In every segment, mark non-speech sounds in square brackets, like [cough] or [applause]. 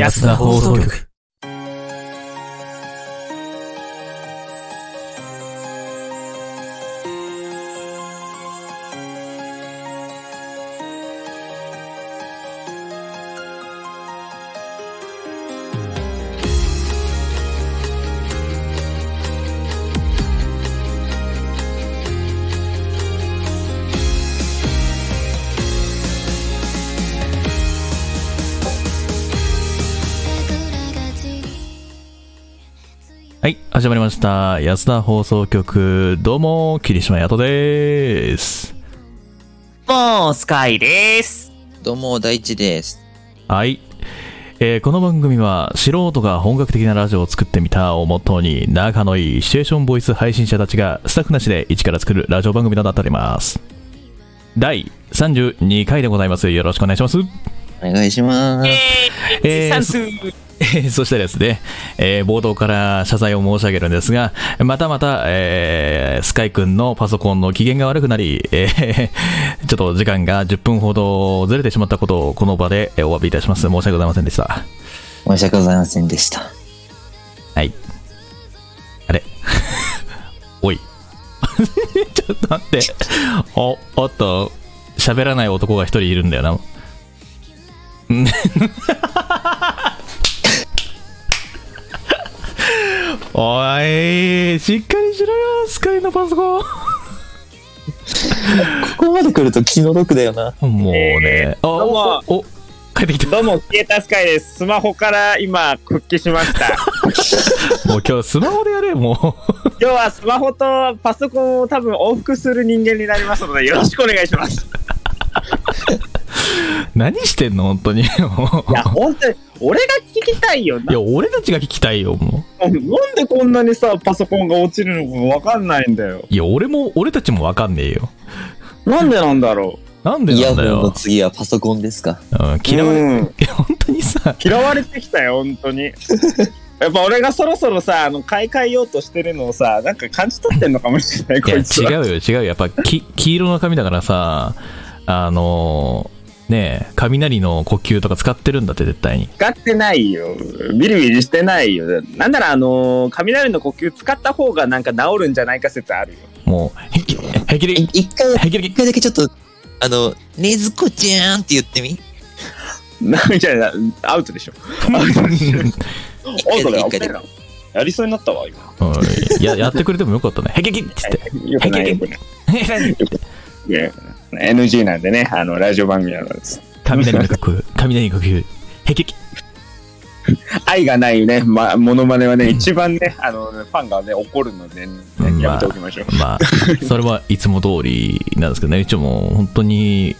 安田放送局。始まりました。安田放送局。どうも、霧島やとです。もう、スカイです。どうも、大地です。はい。えーこの番組は素人が本格的なラジオを作ってみたをモットーに仲のいいシチュエーションボイス配信者たちがスタッフなしで一から作るラジオ番組となっております。第32回でございます。よろしくお願いします。お願いします。えー。えー [laughs] そしてですね、えー冒頭から謝罪を申し上げるんですが、またまた、えースカイ君のパソコンの機嫌が悪くなり、えー [laughs] ちょっと時間が10分ほどずれてしまったことをこの場でえーお詫びいたします。申し訳ございませんでした。申し訳ございませんでした。はい。あれ？[laughs] おい。ちょっと待って。お、おっと、喋らない男が一人いるんだよな。おい、しっかりしろよ、スカイのパソコここまで来ると気の毒だよな。ン。もうね、あ、どうもお、お帰ってきた。どうも、消えたスカイです。スマホから今、復帰しました。[laughs] もう今日スマホでやれよ、もう。今日はスマホとパソコンを多分往復する人間になりますので、よろしくお願いします。[laughs] 何してんの、本当に。いや、本当に、俺が聞きたいよな。いや、俺たちが聞きたいよ、もう。なんでこんなにさ、パソコンが落ちるのかわかんないんだよ。いや、俺も、俺たちもわかんねえよ。なんでなんだろなんでイヤホンのなんだよ。次はパソコンですか。うん、う。嫌われ、うん本当にさ、嫌われてきたよ、本当に。[laughs] やっぱ俺がそろそろさ、あの、買い替えようとしてるのをさ、なんか感じ取ってんのかもしれない、こいつは。違うよ、違うよ。やっぱ、き黄色の髪だからさ、あのー、ねえ、雷の呼吸とか使ってるんだって、絶対に。使ってないよ。ビリビリしてないよ。なんなら、あのー雷の呼吸使った方がなんか治るんじゃないか説あるよ。もう、へき、へきいり、一回、へきり一、回だけちょっと、あの、ねずこちゃーんって言ってみ？なんじゃないアウトでしょ。アウトでしょ。おそれ一回で危ないなやりそうになったわ、今。おいや、やってくれてもよかったね。へききっつって。[laughs] よくない [laughs] よくない。いや NG なんでね、あの、ラジオ番組なのです。雷の呼吸、雷の呼吸、へきき。愛がないね、ま、モノマネはね、一番ね、あの、ファンがね、怒るので、ねうんやめておきましょう。まあ、それはいつも通りなんですけどね、一応もう本当に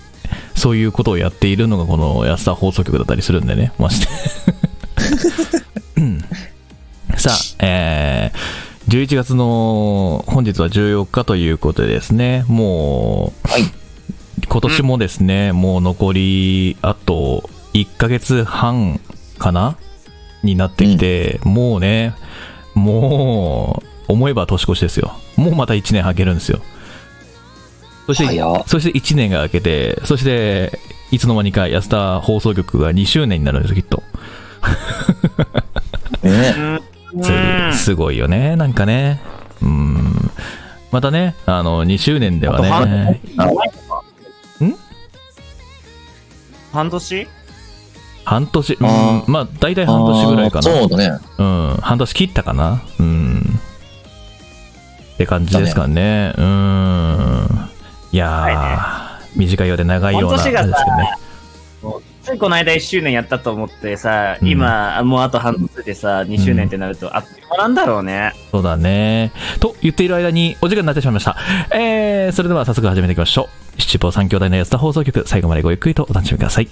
そういうことをやっているのがこの安田放送局だったりするんでね、まして。うんさあ、えー、11月の本日は14日ということでですね、もう、はい今年もですね、もう残りあと1ヶ月半かな？になってきて、もうね、もう、思えば年越しですよ。もうまた1年明けるんですよ。そして、そして1年が明けて、そして、いつの間にか安田放送局が2周年になるんですよ、きっと。[laughs] ね。[laughs] うんすすごいよね、なんかね。うん。またね、あの、2周年ではね、ん半年？半年、うんあ、まあ、大体半年ぐらいかな。そうだね。うん、半年切ったかな？うん。って感じですかね。うん。いやー、短いようで長いような感じですけどね。ついこの間1周年やったと思ってさ、うん今、もうあと半年でさ、2周年ってなると、あっという間なんだろうね。そうだね。と言っている間にお時間になってしまいました。えー、それでは早速始めていきましょう。七宝三兄弟の安田放送局、最後までごゆっくりとお楽しみください。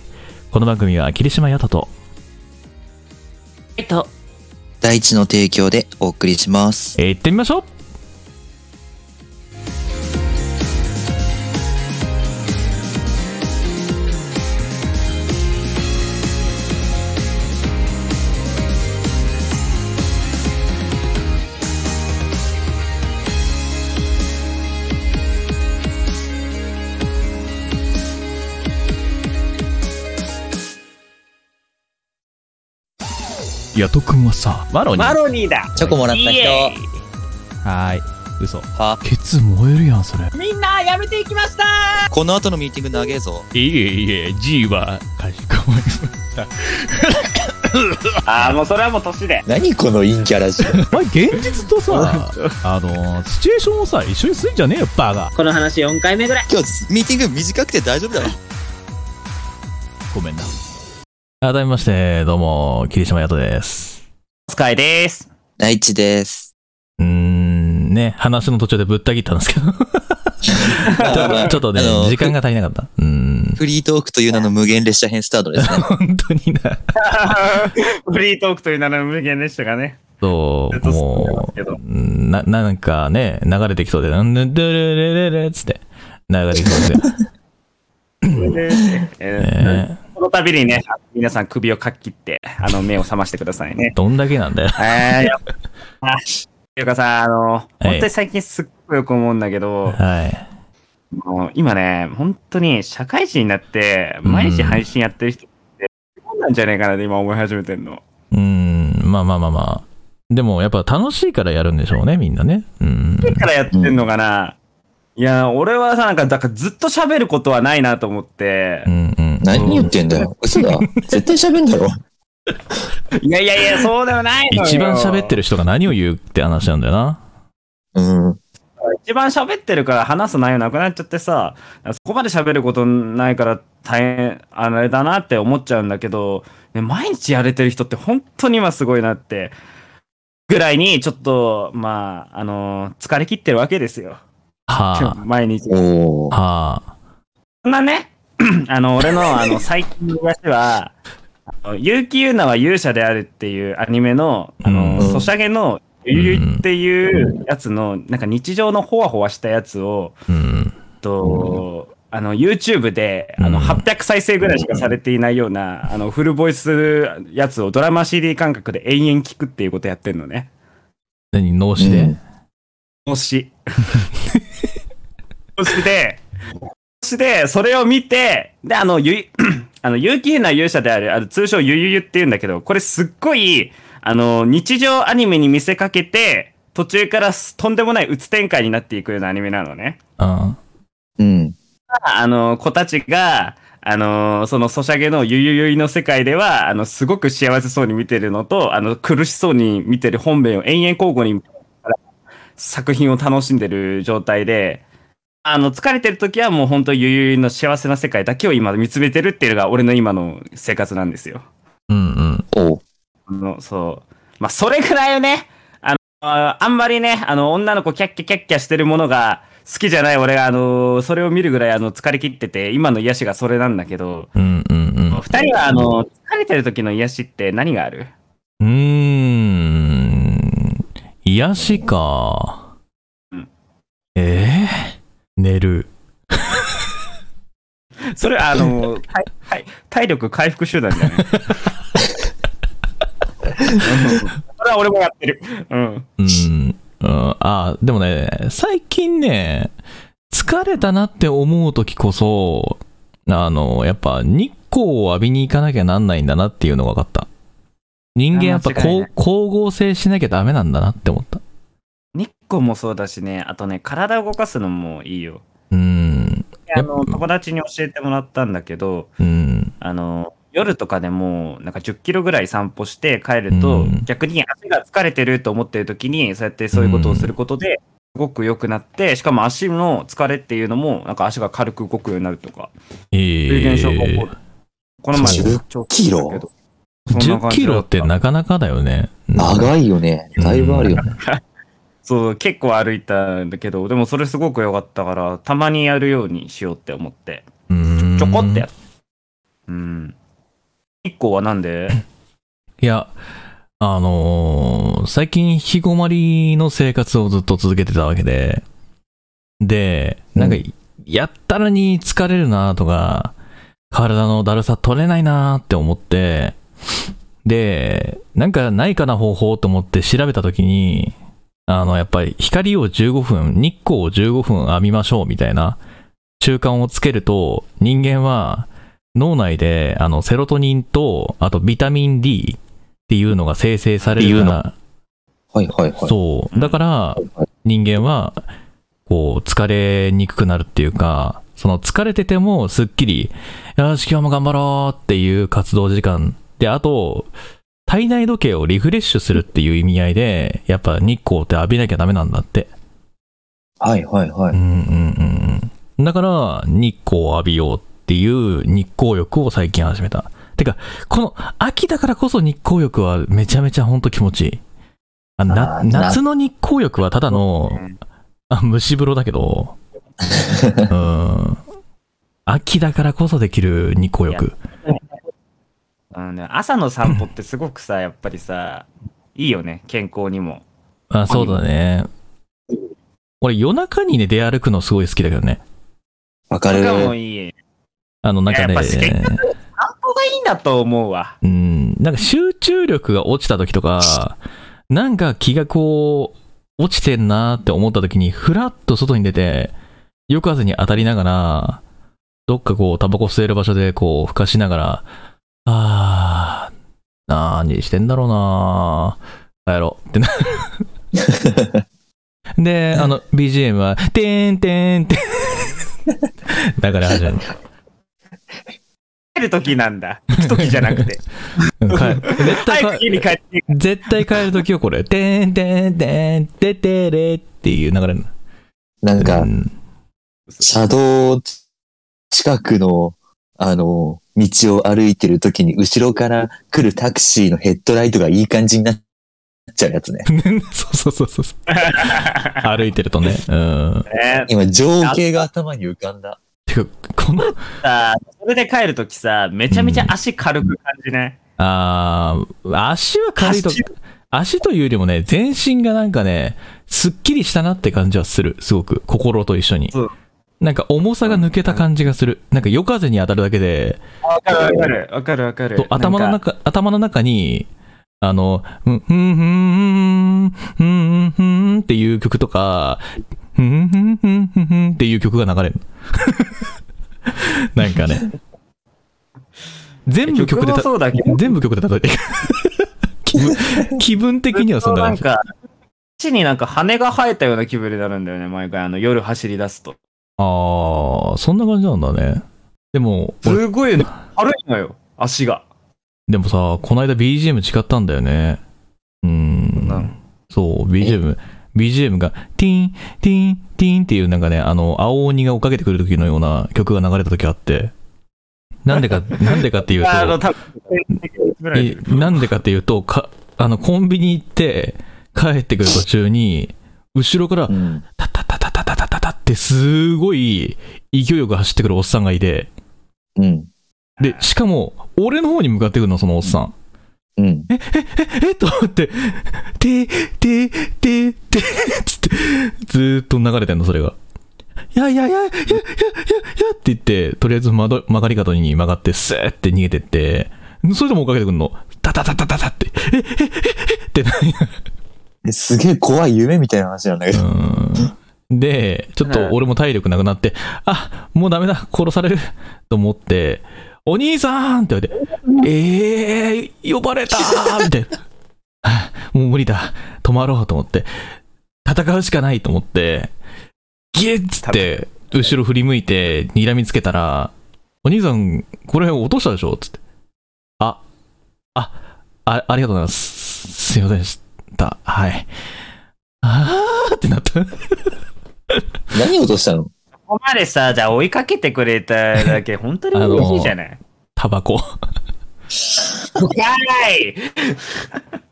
この番組は霧島やたと、えっと、大地の提供でお送りします。えー、行ってみましょうヤト君はさ、マロニー。マロニーだチョコもらった人。はーい。嘘。は？ケツ燃えるやん、それ。みんなやめていきましたこの後のミーティング長えぞ。いえいえ、G は、かしこまりました。[laughs] ああ、もうそれはもう年で。何この陰キャラジオ。[laughs] お前、現実とさ、[laughs] あの、シチュエーションをさ、一緒にすんじゃねえよ、バカ。この話4回目ぐらい。今日、ミーティング短くて大丈夫だろ。ごめんな。改めまして、どうも、霧島ヤトです。スカイです。内地です。うーん、ね、話の途中でぶった切ったんですけど。[laughs] ちょっとね時間が足りなかった。うーん。フリートークという名の無限列車編スタートですね。本当にな。[laughs] フリートークという名の無限でしたがね。そう、もう、うんな、なんかね、流れてきそうで、なんで、でれれれれっつって、流れてきそうで。[laughs] えーねこの度にね、皆さん首をかっきって、あの、目を覚ましてくださいね。[laughs] どんだけなんだよ。えていうかさ、あの、本当に最近すっごいよく思うんだけど、はい。もう今ね、本当に社会人になって、毎日配信やってる人って、そうなんじゃないかなって今思い始めてんの。うーん、まあまあまあまあ。でも、やっぱ楽しいからやるんでしょうね、みんなね。うん。だからやってんのかな、いや、俺はさ、なんか、だからずっと喋ることはないなと思ってう、んうん。何言ってんだよ。嘘だ。[laughs] 絶対喋んだろ。いやいやいや、そうでもないのよ。一番喋ってる人が何を言うって話なんだよな。うん。一番喋ってるから話す内容なくなっちゃってさ、そこまで喋ることないから大変、あれだなって思っちゃうんだけど、ね、毎日やれてる人って本当に今すごいなって、ぐらいにちょっと、まあ、あの疲れ切ってるわけですよ。はお毎日。はあ。そんなね、[clears throat] あの、俺のあの [laughs] 最近の話は、結城優奈は勇者であるっていうアニメの、あの、うんソシャゲのゆゆいっていうやつの、なんか日常のほわほわしたやつを、うん。と、あの、YouTube で、あの、うん800再生ぐらいしかされていないような、あの、フルボイスやつをドラマ CD 感覚で延々聞くっていうことやってんのね。何、脳死で、うんもし。もし [laughs] で、もしで、それを見て、で、あの、ゆい、[clears throat] あの、有機な勇者である、あの、通称ゆゆゆって言うんだけど、これすっごい、あの、日常アニメに見せかけて、途中からすとんでもない鬱展開になっていくようなアニメなのね。うん。うん。あの、子たちが、あの、そのソシャゲのゆゆゆいの世界では、あの、すごく幸せそうに見てるのと、あの、苦しそうに見てる本編を延々交互に作品を楽しんでる状態で、あの、疲れてる時はもう本当ゆゆの幸せな世界だけを今見つめてるっていうのが俺の今の生活なんですよ。うんうん。おう。あの、そう。まあ、それぐらいね、あの、ああんまりね、あの、女の子キャッキャキャッキャしてるものが好きじゃない俺が、あの、それを見るぐらい、あの、疲れ切ってて、今の癒しがそれなんだけど、うんうんうん。二人は、あの、疲れてる時の癒しって何がある？うーん。癒しかうん。えー、寝る。[laughs] それ、あの、体体体力回復手段じゃない？[laughs] それは俺もやってる。うん。うん。うん、あでもね、最近ね、疲れたなって思う時こそ、あの、やっぱ日光を浴びに行かなきゃなんないんだなっていうのが分かった。人間やっぱ光合成しなきゃダメなんだなって思った。日光もそうだしね、あとね、体を動かすのもいいよ。うん。あの、友達に教えてもらったんだけど、うん。あの、夜とかでも、なんか10キロぐらい散歩して帰ると、うん逆に足が疲れてると思ってる時に、そうやってそういうことをすることで、すごく良くなって、しかも足の疲れっていうのも、なんか足が軽く動くようになるとか、えそういう現象が起こーる。この前10ちょっとキロだけどそんな10キロってなかなかだよね。うん長いよね。だいぶあるよね。[laughs] そう、結構歩いたんだけど、でもそれすごく良かったから、たまにやるようにしようって思って、うん。ちょこってやる。うん。日光はなんで？いや、あのー最近、引きこもりの生活をずっと続けてたわけで、で、なんかう、やったらに疲れるなとか、体のだるさ取れないなって思って、で、なんかないかな方法と思って調べたときに、あの、やっぱり光を15分、日光を15分浴びましょうみたいな習慣をつけると、人間は脳内で、あの、セロトニンと、あとビタミン D っていうのが生成されるから、はいはいはい。そう。だから、はい人間は、こう、疲れにくくなるっていうか、その疲れててもすっきり、よし、今日も頑張ろうっていう活動時間。で、あと、体内時計をリフレッシュするっていう意味合いで、やっぱ日光って浴びなきゃダメなんだって。はいはいはい。うんうんうんうん。だから、日光を浴びようっていう日光浴を最近始めた。てか、この秋だからこそ日光浴はめちゃめちゃほんと気持ちいい。な夏の日光浴はただのあ蒸し風呂だけど、[laughs] うん。秋だからこそできる日光浴。あのね、朝の散歩ってすごくさ、[laughs] やっぱりさ、いいよね、健康にも。あ、そうだね。俺夜中にね、出歩くのすごい好きだけどね。わかる。他もいい。あの、なんかねやっぱ、結散歩がいいんだと思うわ。うん、なんか集中力が落ちた時とか、なんか気がこう、落ちてんなって思った時に、ふらっと外に出て、夜風に当たりながら、どっかこう、タバコ吸える場所でこう、ふかしながら、あー、なーにしてんだろうなー、帰ろうってな。[laughs] で、あの、BGM は、てーんてーんてーん。だから始まる。帰る時なんだ。行く時じゃなくて。うん帰絶対帰早く家に帰って。絶対帰るときはこれ、てんてんてんててれっていう流れる。なんかう、ん車道近くの、あの、道を歩いてる時に後ろから来るタクシーのヘッドライトがいい感じになっちゃうやつね。[laughs] そうそうそうそう。[laughs] 歩いてるとね。うん。ね今、情景が頭に浮かんだ。てか、この、さそれで帰るときさ、めちゃめちゃ足軽く感じね。あー足は軽いと走、足というよりもね、全身がなんかね、すっきりしたなって感じはする。すごく。心と一緒にそう。なんか重さが抜けた感じがする。なんか夜風に当たるだけで、わかるわかる。わかるわかると。頭の。中、頭の中に、あの、ふんふんふんふんふんふんっていう曲とか、ふんふんふんふんふんっていう曲が流れる。[laughs] なんかね。全部曲で。全部曲で例えていく。気分、気分的にはそんな感じ。なんか、足になんか羽が生えたような気分になるんだよね、毎回。あの、夜走り出すと。ああ、そんな感じなんだね。でも、俺すごいね。軽いのよ、足が。でもさ、この間 BGM 違ったんだよね。うーん。そう、BGM、BGM が、ティーン、ティーン、ティーンっていうなんかね、あの、青鬼が追っかけてくる時のような曲が流れた時あって、なんでか、[laughs] なんでかっていうあの、と、なんでかっていうと、か、あの、コンビニ行って、帰ってくる途中に、後ろからう、ん。すごい勢いよく走ってくるおっさんがいて、うん。で、しかも、俺の方に向かってくるの、そのおっさん。うん。え [laughs] と思って、て、て、て、て、つって、ずーっと流れてんの、それが。いやいやいやいやいやいやいやって言って、とりあえず窓曲がり角に曲がって、スーって逃げてって、それでも追っかけてくんの。タタタタタタって、え、え、え、え、えってすげえ怖い夢みたいな話なんだけど。で、ちょっと俺も体力なくなって、あ、もうダメだ、殺されると思って、お兄さんって言われて、えー、呼ばれたーみたいな。あもう無理だ。止まろうと思って。戦うしかないと思って、ギッつって、後ろ振り向いて、睨みつけたら、お兄さん、これ落としたでしょ？つって。あ、あ、あありがとうございます。すいませんでした。はい。あーってなった。[laughs] 何を落としたの？ここまでさ、じゃあ追いかけてくれただけ、[laughs] 本当に嬉しいじゃない？タバコ。はい！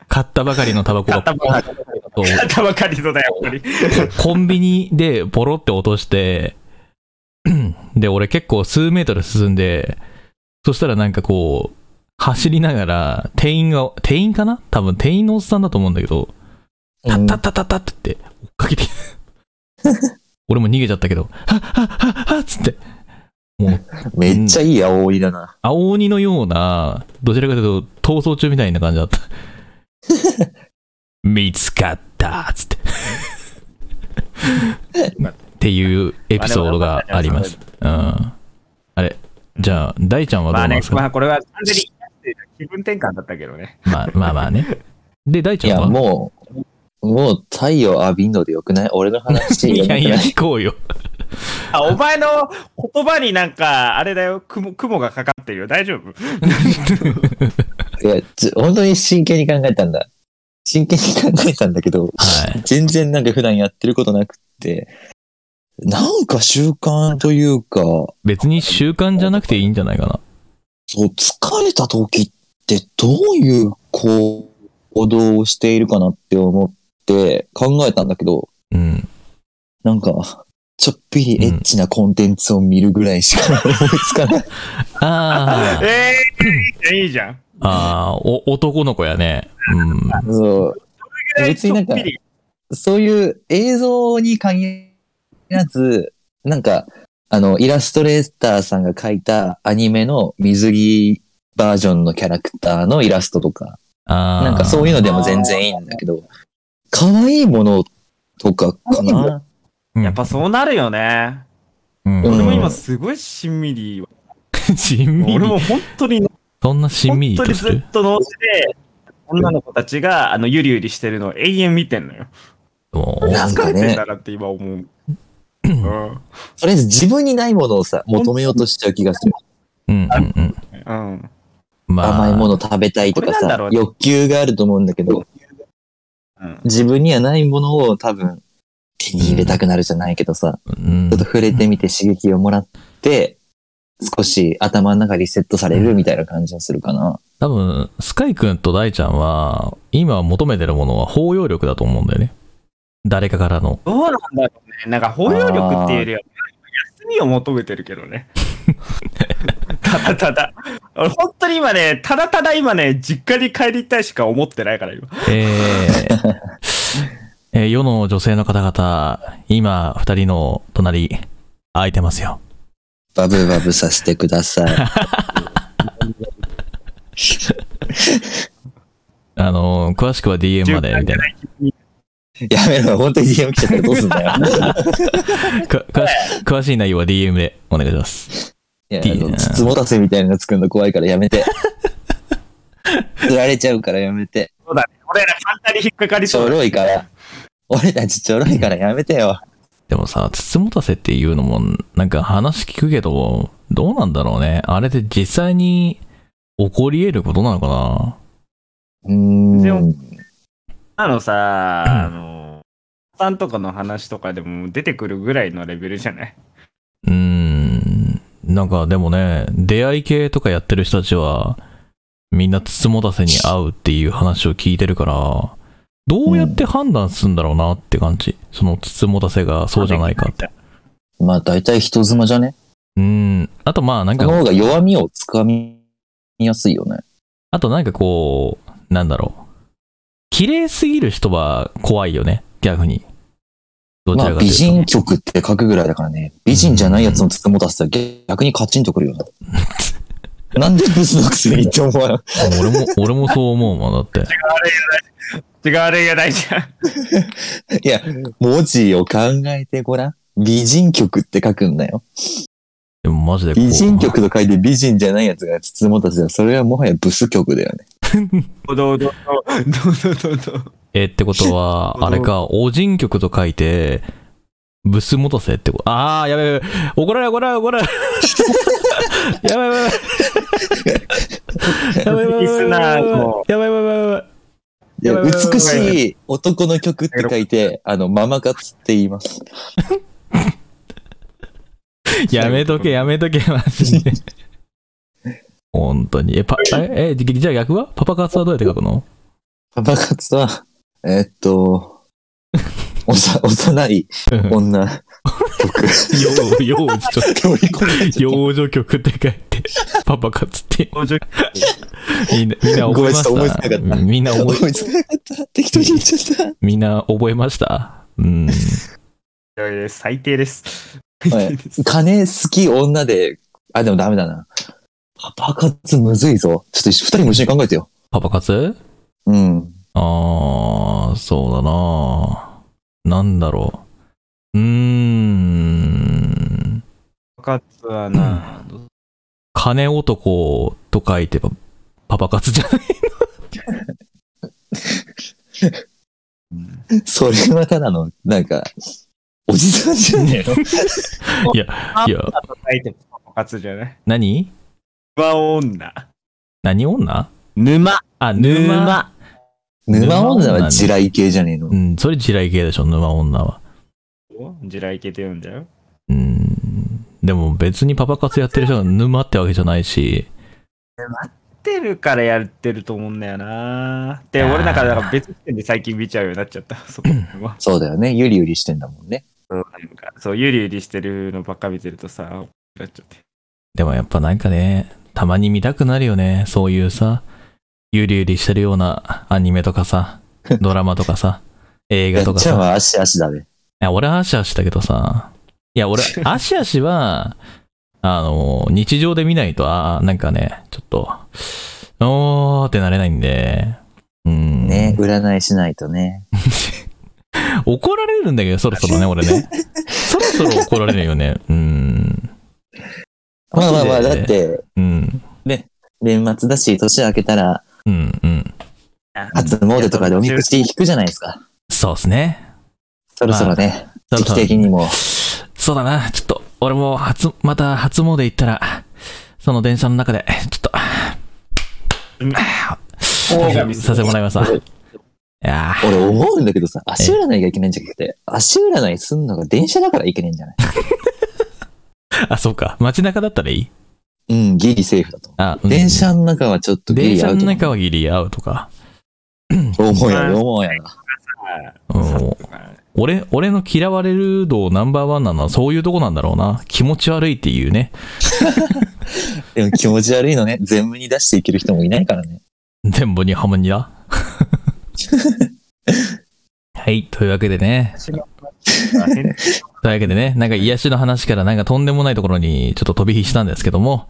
買ったばかりのタバコが。買ったばかりそう。買ったばかりのだよ、やっぱり。コンビニでポロって落として、[clears throat] で、俺結構数メートル進んで、そしたらなんかこう、走りながら、店員が、店員かな？多分店員のおっさんだと思うんだけど、タッタッタッタッタッって言って追っかけてきて、[laughs] 俺も逃げちゃったけど、はっはっはっはっつって、もう、めっちゃいい青鬼だな。青鬼のような、どちらかというと逃走中みたいな感じだった。[laughs] 見つかったっつって。っていうエピソードがあります。うん。あれ、じゃあ、大ちゃんはどまあねうなんです、か、まあこれは完全に気分転換だったけどね。まあまあまあね。で、大ちゃんは？もう、もう太陽浴びんのでよくない？俺の話 [laughs] いやいや、い聞こうよ。あ、お前の言葉になんか、あれだよ、雲、雲がかかってるよ。大丈夫？[laughs] いや、本当に真剣に考えたんだ。真剣に考えたんだけど、はい。全然なんか普段やってることなくって、なんか習慣というか、別に習慣じゃなくていいんじゃないかな。そう、疲れた時ってどういう行動をしているかなって思って考えたんだけど、うん。なんか、ちょっぴりエッチなコンテンツを見るぐらいしか思いつかない。[laughs] あーええいいじゃん。あー、お男の子やね。うん。そう別になんかちょっぴりそういう映像に限らず、なんか、あの、イラストレーターさんが描いたアニメの水着バージョンのキャラクターのイラストとか、ああ。なんかそういうのでも全然いいんだけど、可愛いものとかかな。うんやっぱそうなるよね。うん。うん俺も今すごいしんみり。[laughs] しんみり。俺も本当に、そんなしんみり本当にずっと脳死で、女の子たちが、あの、ゆりゆりしてるのを永遠見てんのよ。もうなんかね疲れてんだなって今思う。うん。とりあえず自分にないものをさ、求めようとしちゃう気がする。うんうんうん。うん。まあ、甘いもの食べたいとかさ欲求があると思うんだけど、うん。自分にはないものを多分手に入れたくなるじゃないけどさ、うんちょっと触れてみて刺激をもらって、少し頭の中リセットされるみたいな感じがするかな。多分、スカイ君と大ちゃんは、今求めてるものは包容力だと思うんだよね。誰かからの。どうなんだろうね。なんか包容力っていうよりは、休みを求めてるけどね。[laughs] ただただ。俺本当に今ね、ただただ今ね、実家に帰りたいしか思ってないから今。えーえー世の女性の方々、今、二人の隣、空いてますよ。バブバブさせてください。[laughs] あのー詳しくは DM まで、みたいな。やめろ、本当に DM 来ちゃったらどうすんだよ。[laughs] か詳し詳しい内容は DM でお願いします。いや、あつもたせみたいなの作るの怖いからやめて。[laughs] 釣られちゃうからやめて。そうだね。俺ら簡単に引っかかりちょそうだろいから。俺たちちょろいからやめてよ。でもさ、つつもたせっていうのも、なんか話聞くけど、どうなんだろうね。あれで実際に起こり得ることなのかな？うーん。でもあのさ、あの、さんとかの話とかでも出てくるぐらいのレベルじゃない？うーん。なんかでもね、出会い系とかやってる人たちは、みんなつつもたせに合うっていう話を聞いてるから、どうやって判断するんだろうなって感じ。そのつつもたせがそうじゃないかって。まあ大体人妻じゃね？うーん。あとまあなんかその、方が弱みをつかみやすいよね。あとなんかこう、なんだろう。綺麗すぎる人は怖いよね、逆に。どちまあ美らかというと。人曲って書くぐらいだからね。美人じゃないやつのつつもたせたら逆にカチンとくるよな。[laughs] なんでブスのくせにって思わない俺も、俺もそう思うもん、だって。違うあれやないじゃん。[laughs] いや、文字を考えてごらん。美人曲って書くんだよ。でもマジでこう美人曲と書いて美人じゃないやつがつつもたせたら、それはもはやブス曲だよね。ど [laughs] うどうどうどう？どうどうどう？えってことは、[laughs] あれか、お人曲と書いて、ブスモトセってこと？ああ、やべやべ。怒られ怒られ怒られ。やばいやばいやばい。やばいやばい [laughs] やばいやばいやばいやばやばいや美しい男の曲って書いて、あの、ママ活って言います。[laughs] やめとけ、やめとけ、マジで。本当に。え、パ、え、え、じじゃあ逆は？パパ活はどうやって書くの？パパ活は、えっと、[laughs] おさ、幼い女曲。幼幼女。幼女曲って書いて、パパ活って。みんな、みんな覚えまし思いつかなかったみんな覚え、思いつかなかった。適当に言っちゃっみんな覚えました？うん。最低です。た。はい金好き女で、あ、でもダメだな。パパ活むずいぞ。ちょっと二人も一緒に考えてよ。パパ活？うん。あー、そうだななんだろう。うーん。パカツはな、金男と書いてパパパ活じゃないそれはただの、なんか、おじさんじゃねえの？いや、いや、と書いてパパ活じゃない？何？沼女。何女？沼。あ、沼。沼女は地雷系じゃねえの？う。ん、それ地雷系でしょ、沼女は。地雷系って言うんだよ。う？ん。でも別にパパ活やってる人が沼ってわけじゃないし、ってるからやってると思うんだよなで、俺なんかだから別視点で最近見ちゃうようになっちゃった。そこ [laughs] はそうだよね。ゆりゆりしてんだもんね。そうなんかそう、ゆりゆりしてるのばっか見てるとさ、なっちゃって。でもやっぱなんかね、たまに見たくなるよね。そういうさ、ゆりゆりしてるようなアニメとかさ、[laughs] ドラマとかさ、映画とかさ。じゃあ足足だべ。いや、俺はアシアシだけどさ、いや、俺、アシアシは、あの、日常で見ないと、あーなんかね、ちょっと、おーってなれないんで、うん。ね、占いしないとね。[laughs] 怒られるんだけど、そろそろね、俺ね。[laughs] そろそろ怒られるよね。うん。まあまあまあ、だって、うん。年末だし、年明けたら、うん、うん。初詣とかでおみくじ引くじゃないですか。そうっすね。そろそろね、時期そろそろ的にも。そうだな。ちょっと、俺も初、また初詣行ったら、その電車の中で、ちょっと、うんさせさせてもらいますわ。いやー俺思うんだけどさ、足占いがいけないんじゃなくて、足占いすんのが電車だからいけないんじゃない？[laughs] あ、そうか。街中だったらいい？うん、ギリセーフだと。あ、うん電車の中はちょっとギ電車のリアウト。中はギリアウトか。[clears throat] 思うや、思うやな。うん俺、俺の嫌われる度ナンバーワンなのはそういうとこなんだろうな。気持ち悪いっていうね。[laughs] でも気持ち悪いのね、全部に出していける人もいないからね。全部にハムニだ。[laughs] はい。というわけでね。[laughs] というわけでね、なんか癒しの話からなんかとんでもないところにちょっと飛び火したんですけども、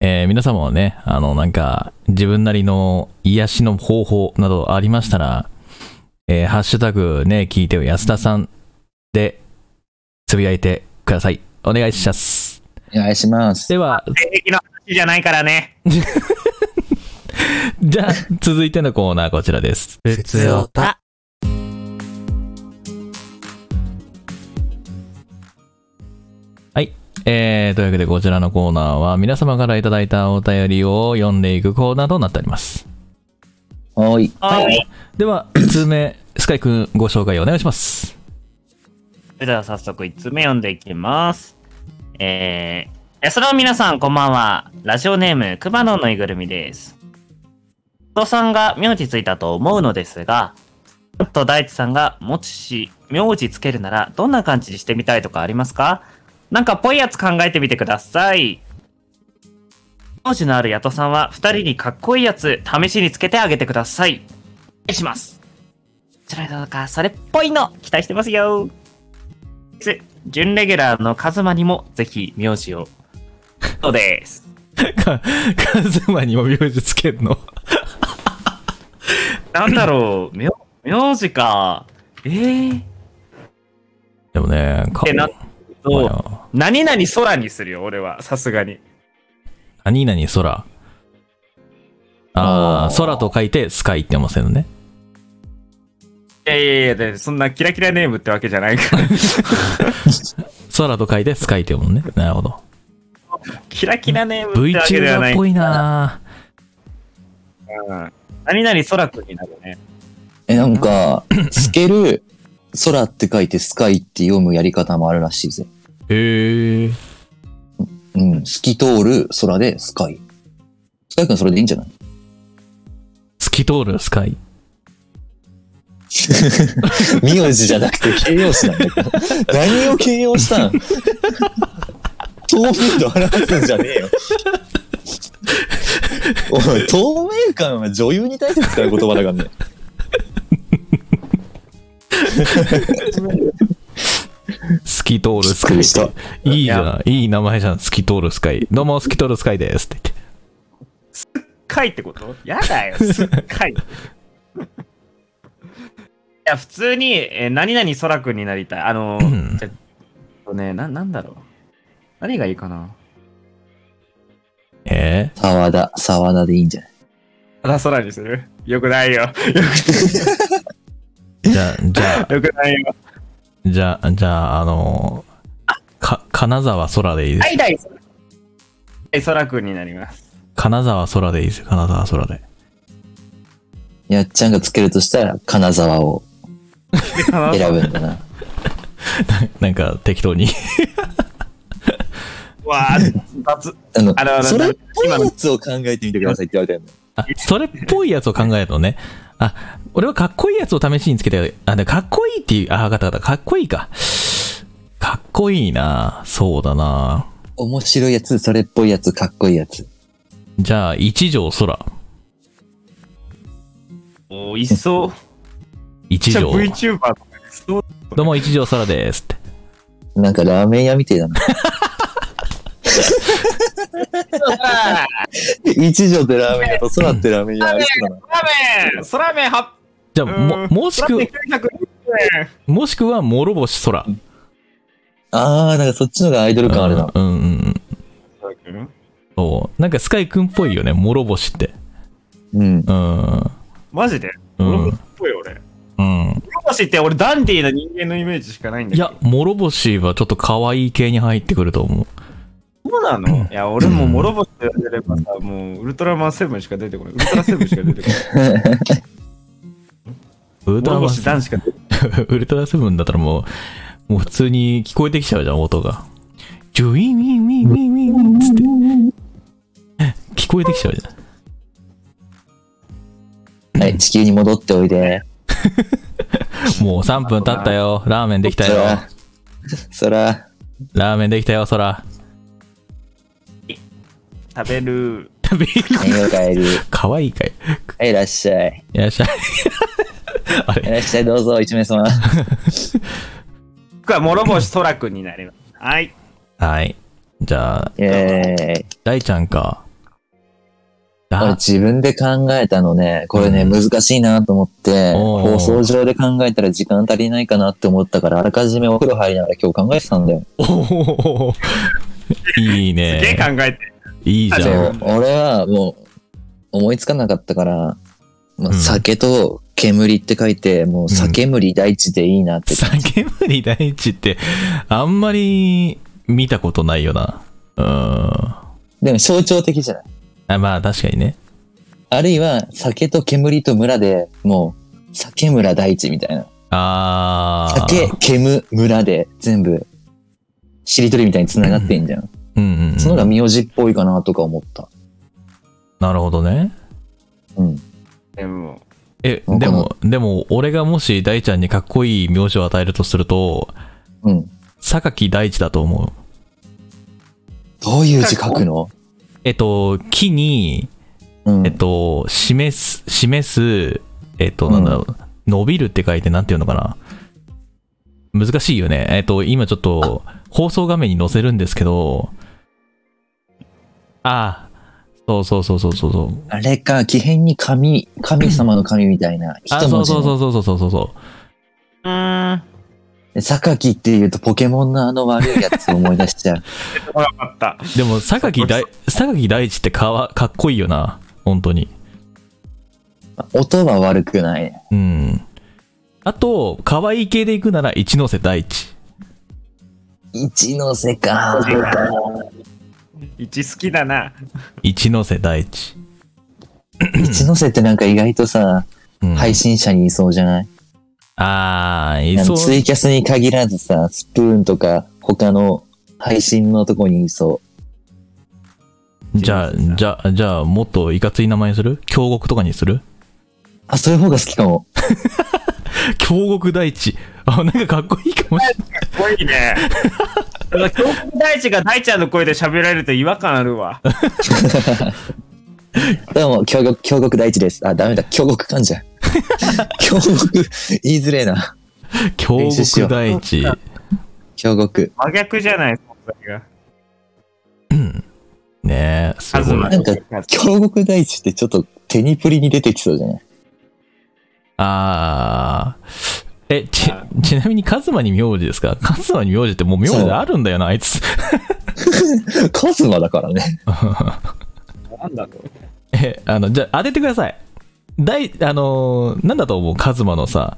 えー皆様はね、あのなんか自分なりの癒しの方法などありましたら、えーハッシュタグね、聞いてよ安田さんでつぶやいてください。お願いします。お願いします。では、性癖の話じゃないからね。[laughs] じゃあ続いてのコーナーこちらです。ふつおた。えー、というわけでこちらのコーナーは皆様からいただいたお便りを読んでいくコーナーとなっております。はーい。はい。では、1通目、スカイくんご紹介お願いします。それでは早速1つ目読んでいきます。えー、安田の皆さんこんばんは。ラジオネーム、クマノンのぬいぐるみです。お父さんが名字ついたと思うのですが、ちょっと大地さんがもし名字つけるならどんな感じにしてみたいとかありますか？なんかぽいやつ考えてみてください。名字のあるヤトさんは二人にかっこいいやつ試しにつけてあげてください。お願いします。こちらどうかそれっぽいの期待してますよ。つ準レギュラーのカズマにもぜひ名字を。そうです。か、カズマにも名字つけるの？なんだろう、名名字か。えー、でもね、かってなっまと、あ何々空にするよ、俺は。さすがに。何々空。ああ、空と書いてスカイって読ませるのね。いやいやいやで、そんなキラキラネームってわけじゃないから。[laughs] 空と書いてスカイって読むのね。なるほど。キラキラネームってわけではない。VTuber っぽいなうん何々空くんになるね。え、なんか、つける、空って書いてスカイって読むやり方もあるらしいぜ。へえ。うん。透き通る空でスカイ。スカイ君それでいいんじゃない？透き通るスカイ。[laughs] 名字じゃなくて形容詞なんだけど。[laughs] 何を形容したん？透明度表すんじゃねえよ。おい、透明感は女優に対して使う言葉だからね。透き通るスカイ。いいじゃん。いい名前じゃん。透き通るスカイ。どうも、透き通るスカイです。って言って。かいってこと？やだよ、すっかい。[laughs] いや、普通に、えー何々空くんになりたい。あのうんじゃあね、な、なんだろう。何がいいかな？え？沢田、沢田でいいんじゃない？あ、空にする？よくないよ。よじゃあ、じゃくよくないよ。あ、じゃあ、じゃあ、あのか、金沢空でいいです。はい、大はい、空くんになります。金沢空でいいですよ、金沢空で。やっちゃんがつけるとしたら、金沢を選ぶんだな。[laughs] なんか適当に。[laughs] わあ、雑。あのあそれっぽいやつを考えてみてくださいって言われたよね。あ、それっぽいやつを考えるのね。あ、俺はかっこいいやつを試しにつけて、あ、でかっこいいっていう、あ、わかったわかった。かっこいいか。かっこいいな。そうだな。面白いやつ、それっぽいやつ、かっこいいやつ。じゃあ、一条空。おいっそう。じゃあ一条。VTuber どうも、一条空ですって。なんかラーメン屋みてえだな。[laughs] 一条ってラーメン屋と空ってラーメン屋ありそうだな。空麺空麺はじゃあ、も、もしく空麺、920円。もしくは、諸星空。あー、なんかそっちのがアイドル感あるな。うんうんうん。そう。なんかスカイくんっぽいよね、諸星って。うん。うん。マジで？うん俺もっぽい俺。うん。諸星って俺ダンディーな人間のイメージしかないんだけど。いや、諸星はちょっと可愛い系に入ってくると思う。そうなの？いや、俺もう諸星って言われればさ、もうウルトラマンセブンしか出てこない。ウルトラセブンしか出てこない。[laughs] ウルトラマン諸星ダンしか出てこない。[laughs] ウルトラセブンだったらもう、もう普通に聞こえてきちゃうじゃん、音が。ジュインウィンウィンウィンウィンウィンつって。[laughs] 聞こえてきちゃうじゃん。はい、地球に戻っておいで。もう3分経ったよ。ラーメンできたよ。そら、ラーメンできたよ、そら。食べる。食べる。何が帰る。かわいいかい。はい、いらっしゃい。いらっしゃい。[laughs] あれいらっしゃい、どうぞ、一名様。[laughs] 僕は諸星空くんになります。はい。はい。じゃあ。大ちゃんか。俺あ、自分で考えたのね、これね、うん難しいなと思って、放送上で考えたら時間足りないかなって思ったから、あらかじめお風呂入りながら今日考えてたんだよ。おおいいすげえね。考えて。いいじゃそん。う、俺はもう、思いつかなかったから、まあうん酒と煙って書いて、もう酒煙大地でいいなって。酒森大地って、あんまり見たことないよな。うん。でも象徴的じゃない？あまあ確かにね。あるいは、酒と煙と村で、もう、酒村大地みたいな。あー。酒、煙、村で全部、しりとりみたいに繋がってんじゃん。うんうん、うん。その方が名字っぽいかなとか思った。なるほどね。うん。でも、え、でも、でも、俺がもし大ちゃんにかっこいい名字を与えるとすると、うん。榊大地だと思う。どういう字書くの？えっと、木に、うん。えっと、示す、示す、えっと、なんだろう、伸びるって書いてなんていうのかな？難しいよね。えっと、今ちょっと、放送画面に載せるんですけど、ああ、そうそうそうそうそうそう。あれか、木変に神、神様の神みたいな。あ、一そう。そうそうそうそうそうそう。うーん。で榊って言うとポケモンのあの悪いやつを思い出しちゃう。[laughs] わかった。でも、榊大、榊大地ってかわ、かっこいいよな。本当に。音は悪くないね。うん。あと、可愛い系で行くなら、一ノ瀬大地。一ノ瀬か。一好きだな。一ノ瀬大地。一ノ瀬ってなんか意外とさ、うん、配信者にいそうじゃない、ああ、いあそう。のツイキャスに限らずさ、スプーンとか他の配信のとこにいそじゃあ、じゃあ、じゃあ、もっといかつい名前にする？京極とかにする？う。あ、そういう方が好きかも。[laughs] 京極大地。あ、なんかかっこいいかもしれない。かっこいいね。[laughs] 京極大地が大ちゃんの声で喋られると違和感あるわ。[laughs] どうも、京極、京極大地です。あ、ダメだ、京極かんじゃん。[laughs] 京極、言いづれえな。京練習しよう極大地。京極。真逆じゃない、存在が。ねえ、すごい。なんか京極大地ってちょっとテニプリに出てきそうじゃない？ああ。え、ち、ちなみにカズマに名字ですか？カズマに名字ってもう名字あるんだよな、あいつ。[laughs] カズマだからね。なんだろう。[laughs] え、あの、じゃあ当ててください。大、あのー、なんだと思う？カズマのさ、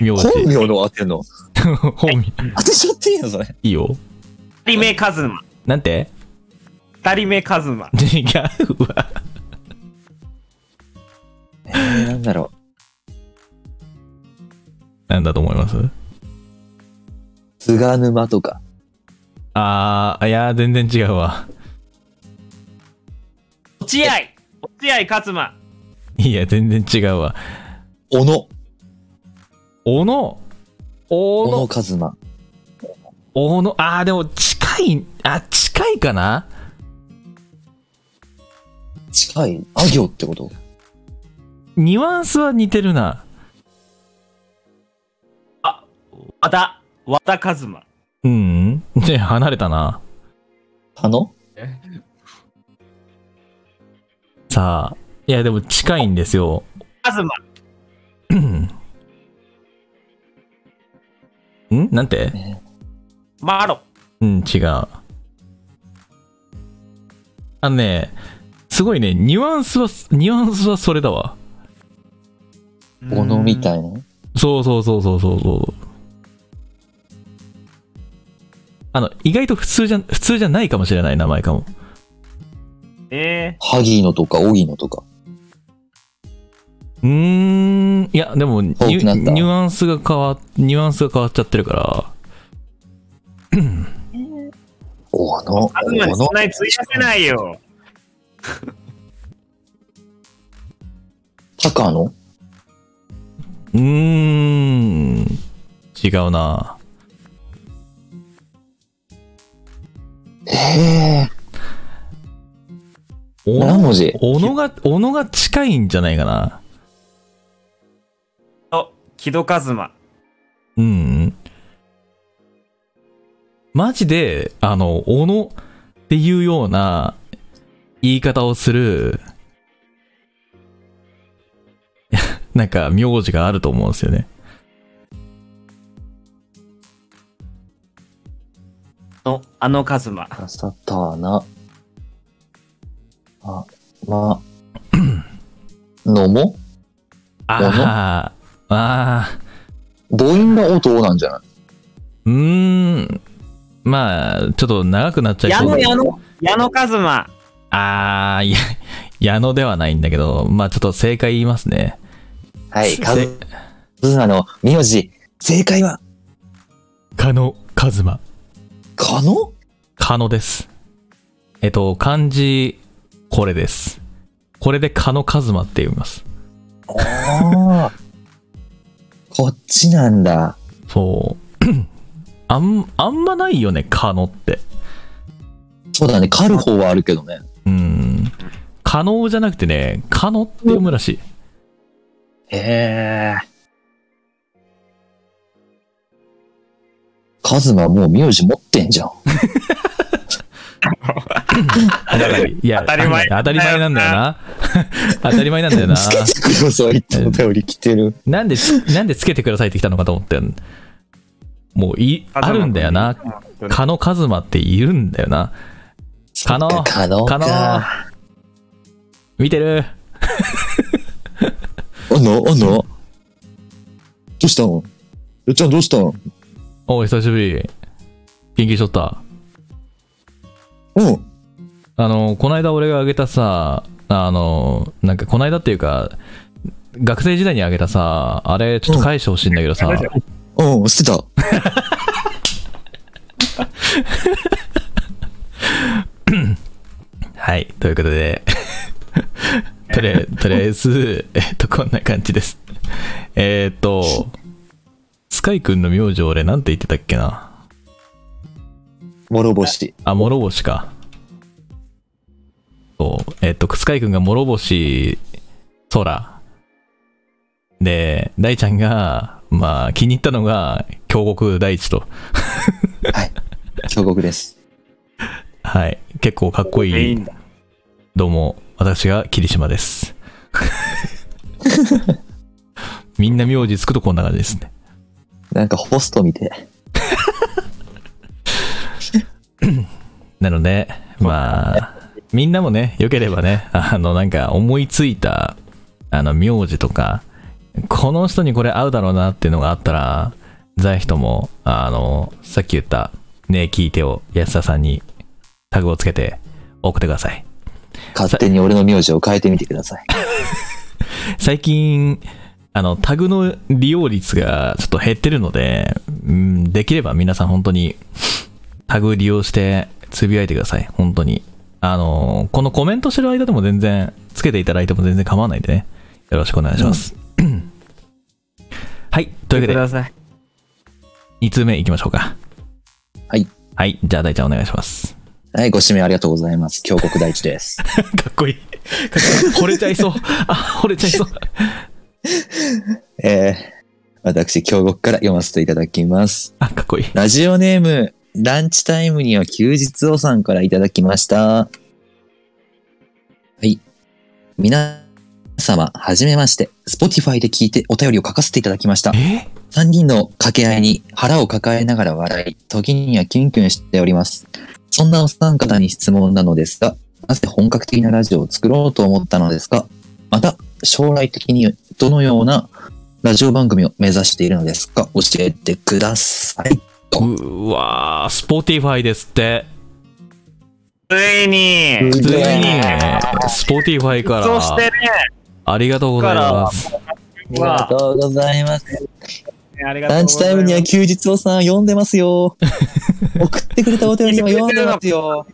名字。本名の当てんの？[laughs] 本名。当てちゃっていいのそれ？いいよ。二人目カズマ。なんて？二人目カズマ。違うわ。えー、なんだろなんだと思います？う。菅沼とか。あー、いやー、全然違うわ。落合落合カズマ。いや、全然違うわ。小野。小野？小小野野、和馬。小野、あー、でも近い、あ、近いかな？近い？あ行ってこと？ニュアンスは似てるな。和田。和田カズマ。うん。で、[laughs] 離れたな。あの？さあ、いや、でも近いんですよ。カズマ。ん？なんて？マロ。うん、違う。あのね、すごいね、ニュアンスは、ニュアンスはそれだわ。小野みたい。いな？そうそうそうそうそうそう。あの、意外と普通じゃ、普通じゃないかもしれない名前かも。え萩野とか荻野とか。うーん、いや、でもニュ、多くなったニュアンスが変わ、ニュアンスが変わっちゃってるから、[coughs] 小野。ー、カズマに小野そんなに費やせないよ。高野うーん、違うな。ええ文字？小野が、小野が近いんじゃないかな。お、木戸カズマ。うん。マジで、あの、小野っていうような言い方をする、[laughs] なんか名字があると思うんですよね。の、あのカズマ。サターナ。あ、ま、[coughs] のも？ああ、ああ、母音が音なんじゃない？うーん。まあ、ちょっと長くなっちゃいそう野矢野矢野カズマ。ああ、いや、矢野ではないんだけど、まあちょっと正解言いますね。はい、せカズマの名字。正解は、加野和馬。かの加野です。えっと、漢字、これです。これで加野和馬って読みます。ああ。[laughs] こっちなんだ。そう。あん、あんまないよね、加野って。そうだね、狩る方はあるけどね。うん。可能じゃなくてね、加野って読むらしい。へえ。カズマもう名字持ってんじゃん。[laughs] いや、当たり前当たり前なんだよな。[laughs] 当たり前なんだよな。つけてくださいってお便り来てる。なんでつ、なんでつけてくださいって来たのかと思って。もうい、あるんだよな。加野和馬っているんだよな。可能そっか可能可能か。見てるあんのあんのどうしたの？よっちゃんどうしたの？おう久しぶり。元気しとった？うん。あの、この間俺があげたさ、あの、なんかこの間っていうか、学生時代にあげたさ、あれちょっと返してほしいんだけどさ、うん、捨てた。はい、ということで、とりあえず、えっと、こんな感じです。えーっと、スカイくんの名字俺なんて言ってたっけな？諸星。あ、諸星か。そう、えっと、スカイくんが諸星空。で、大ちゃんが、まあ、気に入ったのが、京極大地と。はい。京極です。はい、結構かっこいい。どうも、私が霧島です。[laughs] みんな名字つくとこんな感じですね。なんかホストみてえ。なので、まあ、みんなもね、よければね、あの、なんか思いついた、あの、名字とか、この人にこれ合うだろうなっていうのがあったら、ぜひとも、あの、さっき言った、ねえ聞いてを安田さんにタグをつけて送ってください。勝手に俺の名字を変えてみてください。[laughs] 最近、あの、タグの利用率がちょっと減ってるので、うん、できれば皆さん本当にタグ利用してつぶやいてください。本当に。あの、このコメントしてる間でも全然、つけていただいても全然構わないんでね。よろしくお願いします。はい。というわけで、ください。2通目いきましょうか。はい。はい。じゃあ大ちゃんお願いします。はい、ご指名ありがとうございます。京国大地です。[laughs] かっこいい。か [laughs] っこいい。惚れちゃいそう。あ、惚れちゃいそう。[laughs] えー、私、京極から読ませていただきます。あ、かっこいい。ラジオネーム、ランチタイムには休日をさんからいただきました。はい。皆様、はじめまして。Spotify で聞いてお便りを書かせていただきました。え？3人の掛け合いに腹を抱えながら笑い、時にはキュンキュンしております。そんなお三方に質問なのですが、なぜ本格的なラジオを作ろうと思ったのですか？また、将来的にどのようなラジオ番組を目指しているのですか？教えてください。うわー、 Spotify ですって。ついに、ついに Spotify かそしてね、ら、ありがとうございます。ありがとうございます。ランチタイムには休日をさん読んでますよ。[laughs] 送ってくれたお便りも読んでますよ。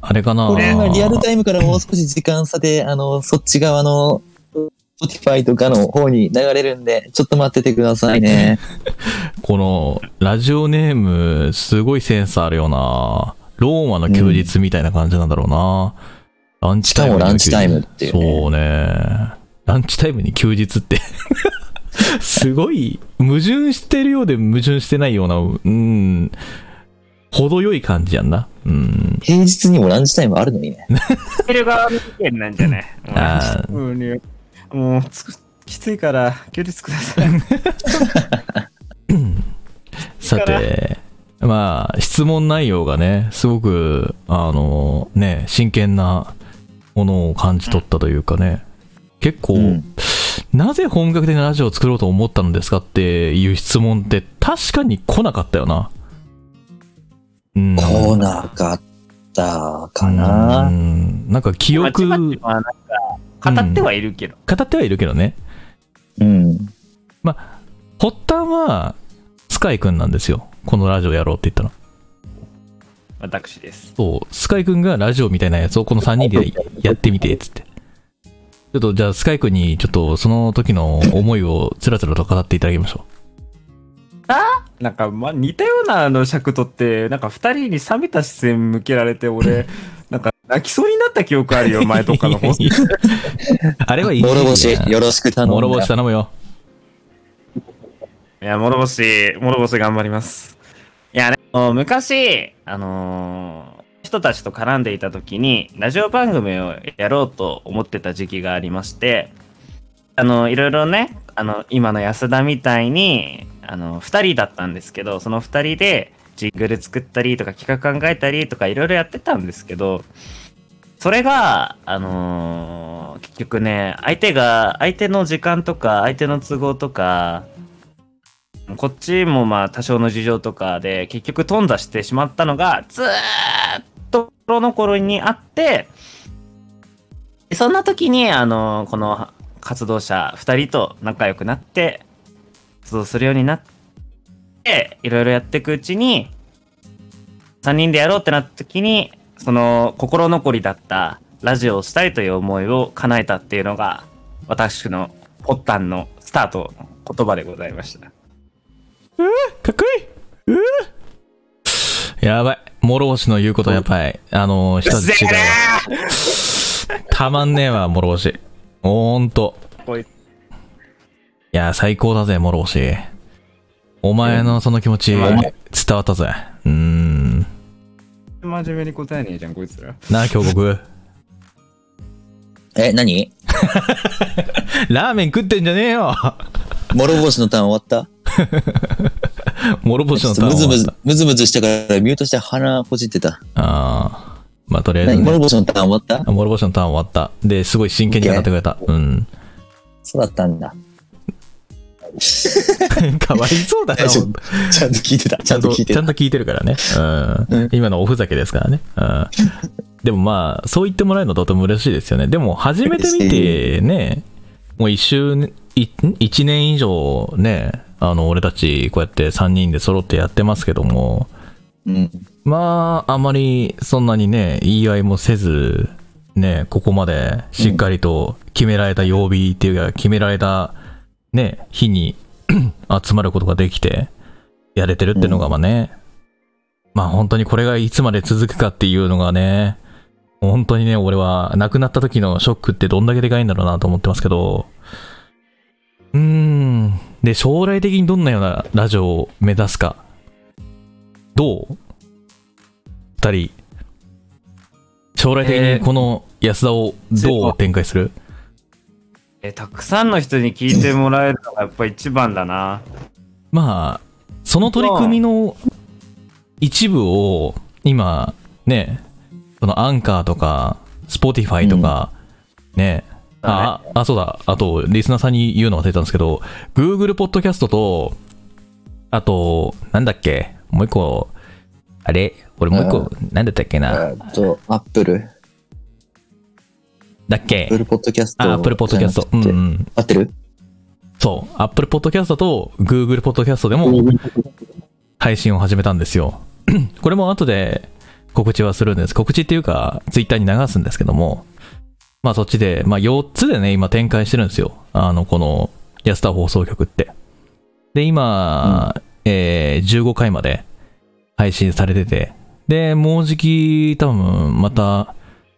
あれかな？これ今リアルタイムからもう少し時間差で、あの、そっち側の、Spotify とかの方に流れるんで、ちょっと待っててくださいね。[laughs] この、ラジオネーム、すごいセンスあるよなローマの休日みたいな感じなんだろうな、ランチタイムにしかもランチタイムっていうねそうね。ランチタイムに休日って。[laughs] すごい、矛盾してるようで矛盾してないような、うん、程よい感じやんな。うん。平日にもランチタイムあるのにね。[laughs] てる側の意見なんじゃない？あーもうねもうきついから休日ください。[laughs] さて、まあ、質問内容がね、すごく、あの、ね、真剣なものを感じ取ったというかね、結構、うんなぜ本格的なラジオを作ろうと思ったのですかっていう質問って確かに来なかったよな。うん。来なかったかな。うんなんか記憶、まあちまちまなんか語ってはいるけど。語ってはいるけどね。うん。発端は、スカイくんなんですよ。このラジオやろうって言ったの。私です。そう、スカイくんがラジオみたいなやつをこの3人でやってみて、つって。ちょっとじゃあスカイくんにちょっとその時の思いをつらつらと語っていただきましょなんか、まあ、似たようなあの尺取って、なんか二人に冷めた視線向けられて、俺、泣きそうになった記憶あるよ、[laughs] 前とかの放送。う。[laughs] あれはいい。諸星、よろしく頼む。諸星頼むよ。いや、諸星、諸星頑張ります。いやね、昔、あのー人たちと絡んでいた時に、ラジオ番組をやろうと思ってた時期がありまして、あの、いろいろね、あの、今の安田みたいに、あの、二人だったんですけど、その二人で、ジングル作ったりとか企画考えたりとかいろいろやってたんですけど、それが、あのー結局ね、相手が、相手の時間とか、相手の都合とか、こっちもまあ多少の事情とかで結局頓挫してしまったのがずーっと頃の頃にあってそんな時にあのこの活動者2人と仲良くなって活動するようになっていろいろやっていくうちに3人でやろうってなった時にその心残りだったラジオをしたいという思いを叶えたっていうのが私の発端のスタートの言葉でございました。かっこいいうーやばい。諸星の言うことやっぱり、あのー、一つ違うわ。たまんねえわ、諸星。ほんと。いや、最高だぜ、諸星。お前のその気持ち、うん伝わったぜ。うーん。真面目に答えねえじゃん、こいつら。なあ、京極？[laughs] え、何？[laughs] ラーメン食ってんじゃねえよ。諸星のターン終わった？[laughs] 諸星のターンはっとムズムズ、ムズムズしたからミュートして鼻ほじってた。ああ。まあ、とりあえず、ね。何？諸星のターン終わった？あ諸星のターン終わった。で、すごい真剣に語ってくれた。うん。そうだったんだ。[laughs] かわいそうだな。ちゃんと聞いてた。ちゃんと聞いてたちゃん。と聞いてるからね。うん。うん今のおふざけですからね。うん。でもまあ、そう言ってもらえるのとても嬉しいですよね。でも、初めて見てね、もう一周、い一年以上ね、あの、俺たちこうやって3人で揃ってやってますけども、うん。まあ、あまりそんなにね、言い合いもせず、ね、ここまでしっかりと決められた曜日っていうか、決められたね、日に [clears throat] 集まることができて、やれてるってのがまあね、まあ本当にこれがいつまで続くかっていうのがね、本当にね、俺は亡くなった時のショックってどんだけでかいんだろうなと思ってますけど、うーん。で、将来的にどんなようなラジオを目指すか。どう？二人。将来的にこの安田をどう展開する、えたくさんの人に聞いてもらえるのがやっぱ一番だな。まあ、その取り組みの一部を今、ね、そのアンカーとか、 Spotify とか、ね、あ、あ、そうだ、あと、リスナーさんに言うの忘れたんですけど、Google ポッドキャストと、あと、なんだっけ、もう一個、あれ？俺もう一個、なんだったっけな、えっと、 Apple、だっけ？ Apple ポッドキャスト。あ、Apple Podcast。うんうん。合ってる？そう、Apple Podcast と Google Podcast でも配信を始めたんですよ。[clears throat] これも後で告知はするんです。告知っていうか、Twitter に流すんですけども、まあそっちで、まあ4つでね、今展開してるんですよ。あの、この安田放送局って。で、今、えー15回まで配信されてて、で、もうじき多分また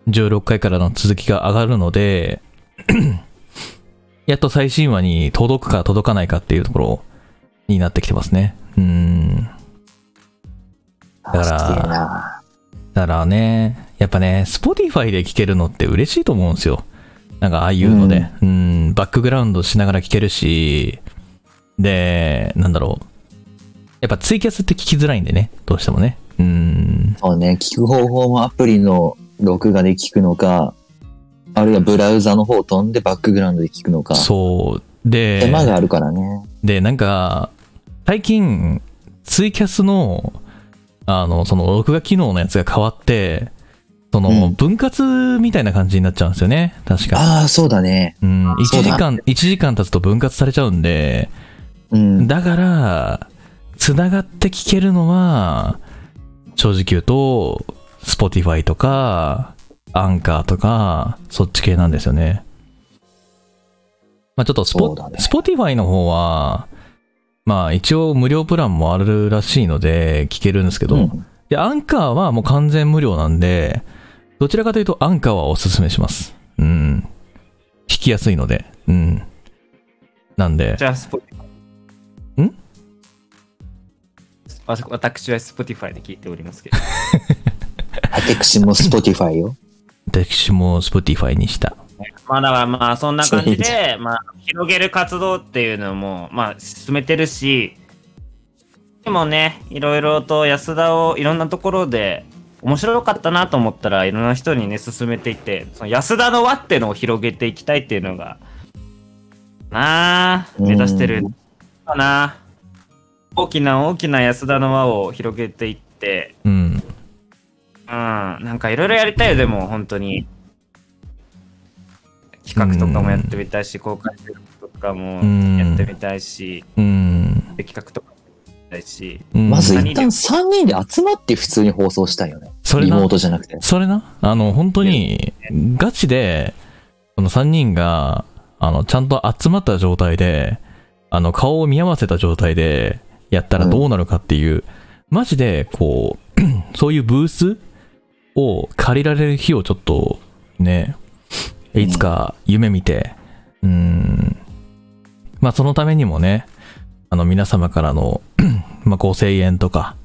16回からの続きが上がるので、[coughs] やっと最新話に届くか届かないかっていうところになってきてますね。うーん。だから。だからね、やっぱね、Spotify で聴けるのって嬉しいと思うんですよ。なんかああいうので。うん、バックグラウンドしながら聴けるし、で、なんだろう。やっぱツイキャスって聞きづらいんでね、どうしてもね。うん。そうね、聞く方法もアプリの録画で聞くのか、あるいはブラウザの方飛んでバックグラウンドで聞くのか。そう。で、手間があるからね。で、なんか、最近、ツイキャスの、あの、その録画機能のやつが変わって、その、うん分割みたいな感じになっちゃうんですよね。確か。ああ、そうだね。うん、1そうだ時間、一時間経つと分割されちゃうんで、うん。だから、つながって聞けるのは、正直言うと、Spotify とか、アンカーとか、そっち系なんですよね。まあちょっとスポ、ね Spotify の方は、まあ一応無料プランもあるらしいので聞けるんですけど、うんで、アンカーはもう完全無料なんで、どちらかというとアンカーはおすすめします。うん。聞きやすいので、うん。なんでじ、ゃあ、 Spotify。ん？わ私は Spotify で聞いておりますけど。[laughs] 私も Spotify よ。私も Spotify にした。まあだからまあそんな感じで、まあ広げる活動っていうのもまあ進めてるし、でもね、いろいろと安田をいろんなところで面白かったなと思ったらいろんな人にね進めていって、その安田の輪っていうのを広げていきたいっていうのが、なあ、目指してるかな。大きな大きな安田の輪を広げていって、うん。うん、なんかいろいろやりたいよ、でも、本当に。企画とかもやってみたいし、公開収録とかもうんやってみたいし、うん。で企画とかもやってみたいし、うんまず何一旦3人で集まって普通に放送したいよね。それな？リモートじゃなくて。それな、あの、本当に、ガチで、この3人が、あの、ちゃんと集まった状態で、あの、顔を見合わせた状態で、やったらどうなるかっていう、マジで、こう、[clears throat] そういうブースを借りられる日をちょっと、ね、いつか夢見て、うん、まあ、そのためにもね、あの、皆様からの、[clears throat] まあ、ご声援とか、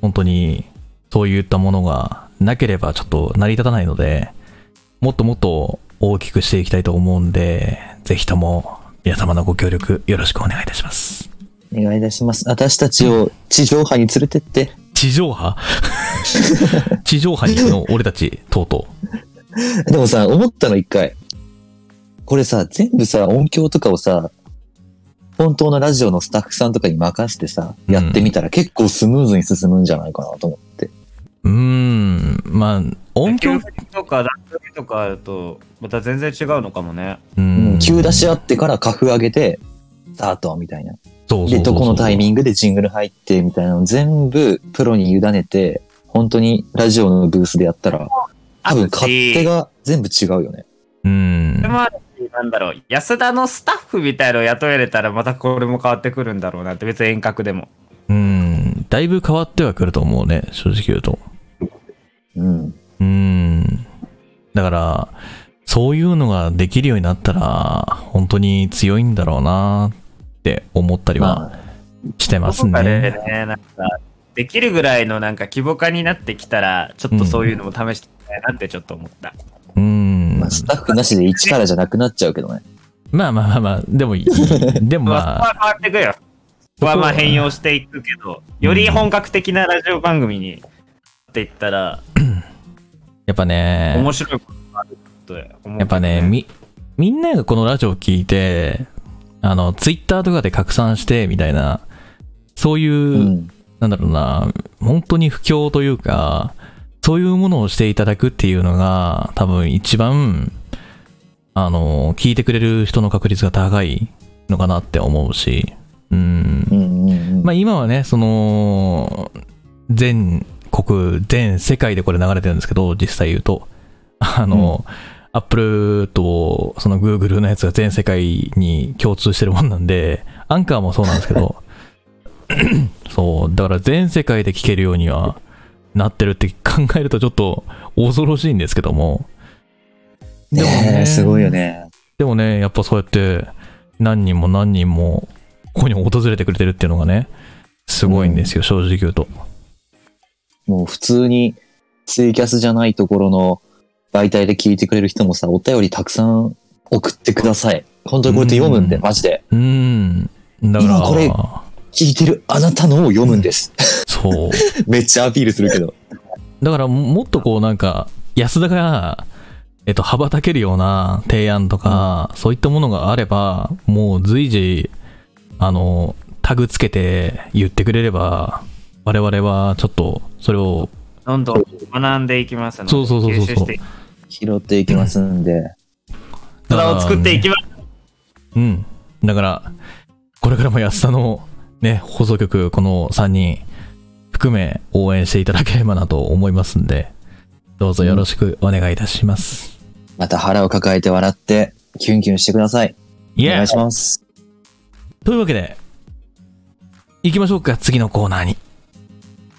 本当に、そういったものがなければちょっと成り立たないので、もっともっと大きくしていきたいと思うんで、ぜひとも皆様のご協力よろしくお願いいたします。お願いいたします。私たちを地上波に連れてって。地上波？[laughs] 地上波に行くの、俺たち、とうとでもさ、思ったの一回。これさ、全部さ、音響とかをさ、本当のラジオのスタッフさんとかに任せてさ、うんやってみたら結構スムーズに進むんじゃないかなと思って。う。うーん、まあ、音響、とか段取りとかだと、また全然違うのかもね。ううんん、急出し合ってからカフ上げて、スタートみたいな。で、どこのタイミングでジングル入ってみたいなのを全部プロに委ねて、本当にラジオのブースでやったら、多分勝手が全部違うよね。うんなんだろう、安田のスタッフみたいのを雇えれたら、またこれも変わってくるんだろうなって、別に遠隔でも。うん。だいぶ変わってはくると思うね、正直言うと。うん。うん。だから、そういうのができるようになったら、本当に強いんだろうなって思ったりはまあ、してますどこかでね。ね、なんか、できるぐらいのなんか規模化になってきたら、ちょっとそういうのも試してみたいなってちょっと思った。うんまあ、。スタッフなしで一からじゃなくなっちゃうけどね。まあまあまあまあ、でもいい、[laughs] でもままあ、あ、そこは変わってくよ。そこはまあ変容していくけど、より本格的なラジオ番組にっていったら、やっぱね、面白いことがあると思うけどやっぱね、み、みんながこのラジオを聞いて、あの、ツイッターとかで拡散して、みたいな、そういう、うん。なんだろうな、本当に不況というか、そういうものをしていただくっていうのが、多分一番、あの、聞いてくれる人の確率が高いのかなって思うし、うんう。んうんうん。まあ今はね、その、全国、全世界でこれ流れてるんですけど、実際言うと、あの、アップルとその Google のやつが全世界に共通してるもんなんで、アンカーもそうなんですけど、[laughs] そう、だから全世界で聞けるようにはなってるって考えるとちょっと恐ろしいんですけども、でもねえ、すごいよね。でもね、やっぱそうやって何人も何人もここに訪れてくれてるっていうのがね、すごいんですよ、正直言うと。もう普通にツイキャスじゃないところの媒体で聞いてくれる人もさ、お便りたくさん送ってください。本当にこうやって読むんで、うんマジで。うーん。だから、今これ聞いてるあなたのを読むんです。そう。[laughs] めっちゃアピールするけど。だからもっとこうなんか、安田が、えっと、羽ばたけるような提案とか、そういったものがあれば、もう随時、あの、タグつけて言ってくれれば、我々はちょっとそれを、どんどん学んでいきますので、そうそうそうそう吸収していき拾っていきますんで。体を作っていきます。うん。だから、これからも安田のね、放送局、この3人含め応援していただければなと思いますんで、どうぞよろしくお願いいたします。また腹を抱えて笑って、キュンキュンしてください。お願いします。というわけで、行きましょうか、次のコーナーに。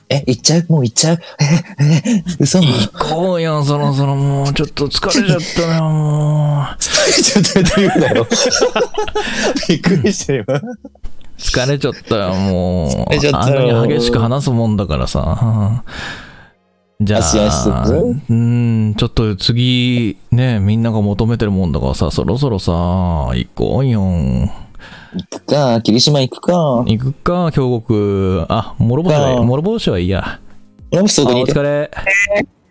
え、行っちゃう？もう行っちゃう？え、え、嘘？行こうよ、そろそろもう、ちょっと疲れちゃったな、もう。[laughs] ちょっと言うなよ？びっくりしたよ。疲れちゃったよ、もう。疲れちゃったあんよなに激しく話すもんだからさ。じゃあ、うん、ちょっと次、ね、みんなが求めてるもんだからさ、そろそろさ、行こうよ。行くか、霧島行くか。行くか、京極。あ、諸星は、あ諸星はいいや。俺もそあこにいて。お疲れ。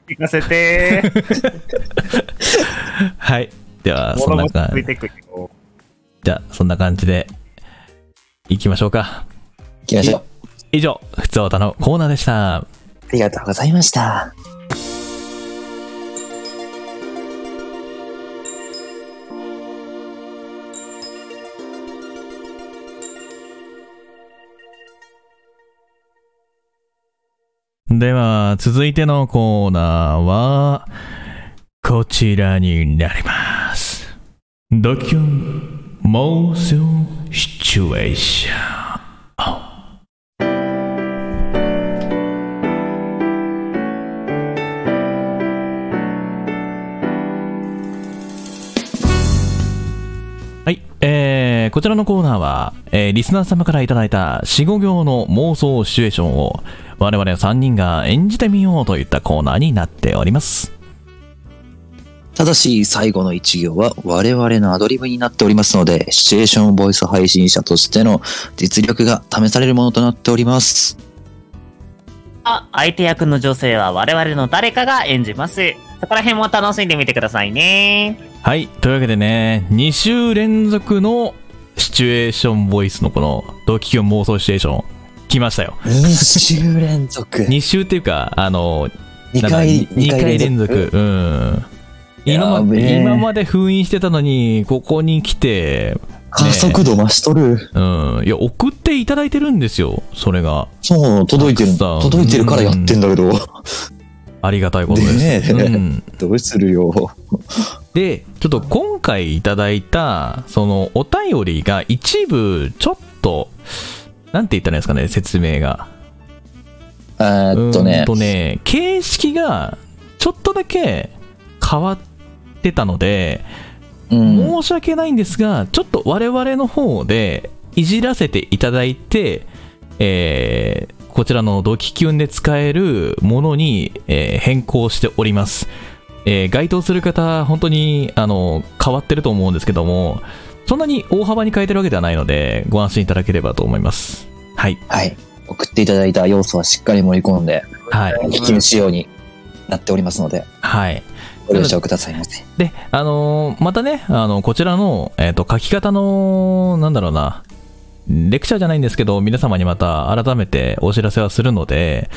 行かせて。[laughs] はい。では、そんな感じ。じゃあ、そんな感じで、行きましょうか。行きましょう。以上、ふつおたのコーナーでした。ありがとうございました。では、続いてのコーナーは、こちらになります。ドキュン妄想シチュエーション。はい、えー、こちらのコーナーは、えーリスナー様からいただいた4、5行の妄想シチュエーションを我々3人が演じてみようといったコーナーになっております。ただし、最後の一行は我々のアドリブになっておりますので、シチュエーションボイス配信者としての実力が試されるものとなっております。あ相手役の女性は我々の誰かが演じます。そこら辺も楽しんでみてくださいね。はい。というわけでね、2週連続のシチュエーションボイスのこの同期級妄想シチュエーション、来ましたよ。[laughs] 2週連続。2週っていうか、あの、2なんだ回、に二回連続。うん。今ま今まで封印してたのに、ここに来て、加速度増しとる。うん。いや、送っていただいてるんですよ、それが。そう、届いてる。届いてるからやってんだけど。ありがたいことです。ねえうん。どうするよ。で、ちょっと今回いただいた、そのお便りが一部、ちょっと、なんて言ったらいいんですかね、説明が。えーっとね。とね、形式がちょっとだけ変わってたので、うん。申し訳ないんですが、ちょっと我々の方でいじらせていただいて、えーこちらのドキキュンで使えるものに、えー変更しております。えー該当する方、本当にあの変わってると思うんですけども、そんなに大幅に変えてるわけではないので、ご安心いただければと思います。はい。はい。送っていただいた要素はしっかり盛り込んで、はい。引き仕様になっておりますので、はい。ご了承くださいませ。で、あのーまたね、あの、こちらの、えっ、と、書き方の、なんだろうな、レクチャーじゃないんですけど、皆様にまた改めてお知らせはするので、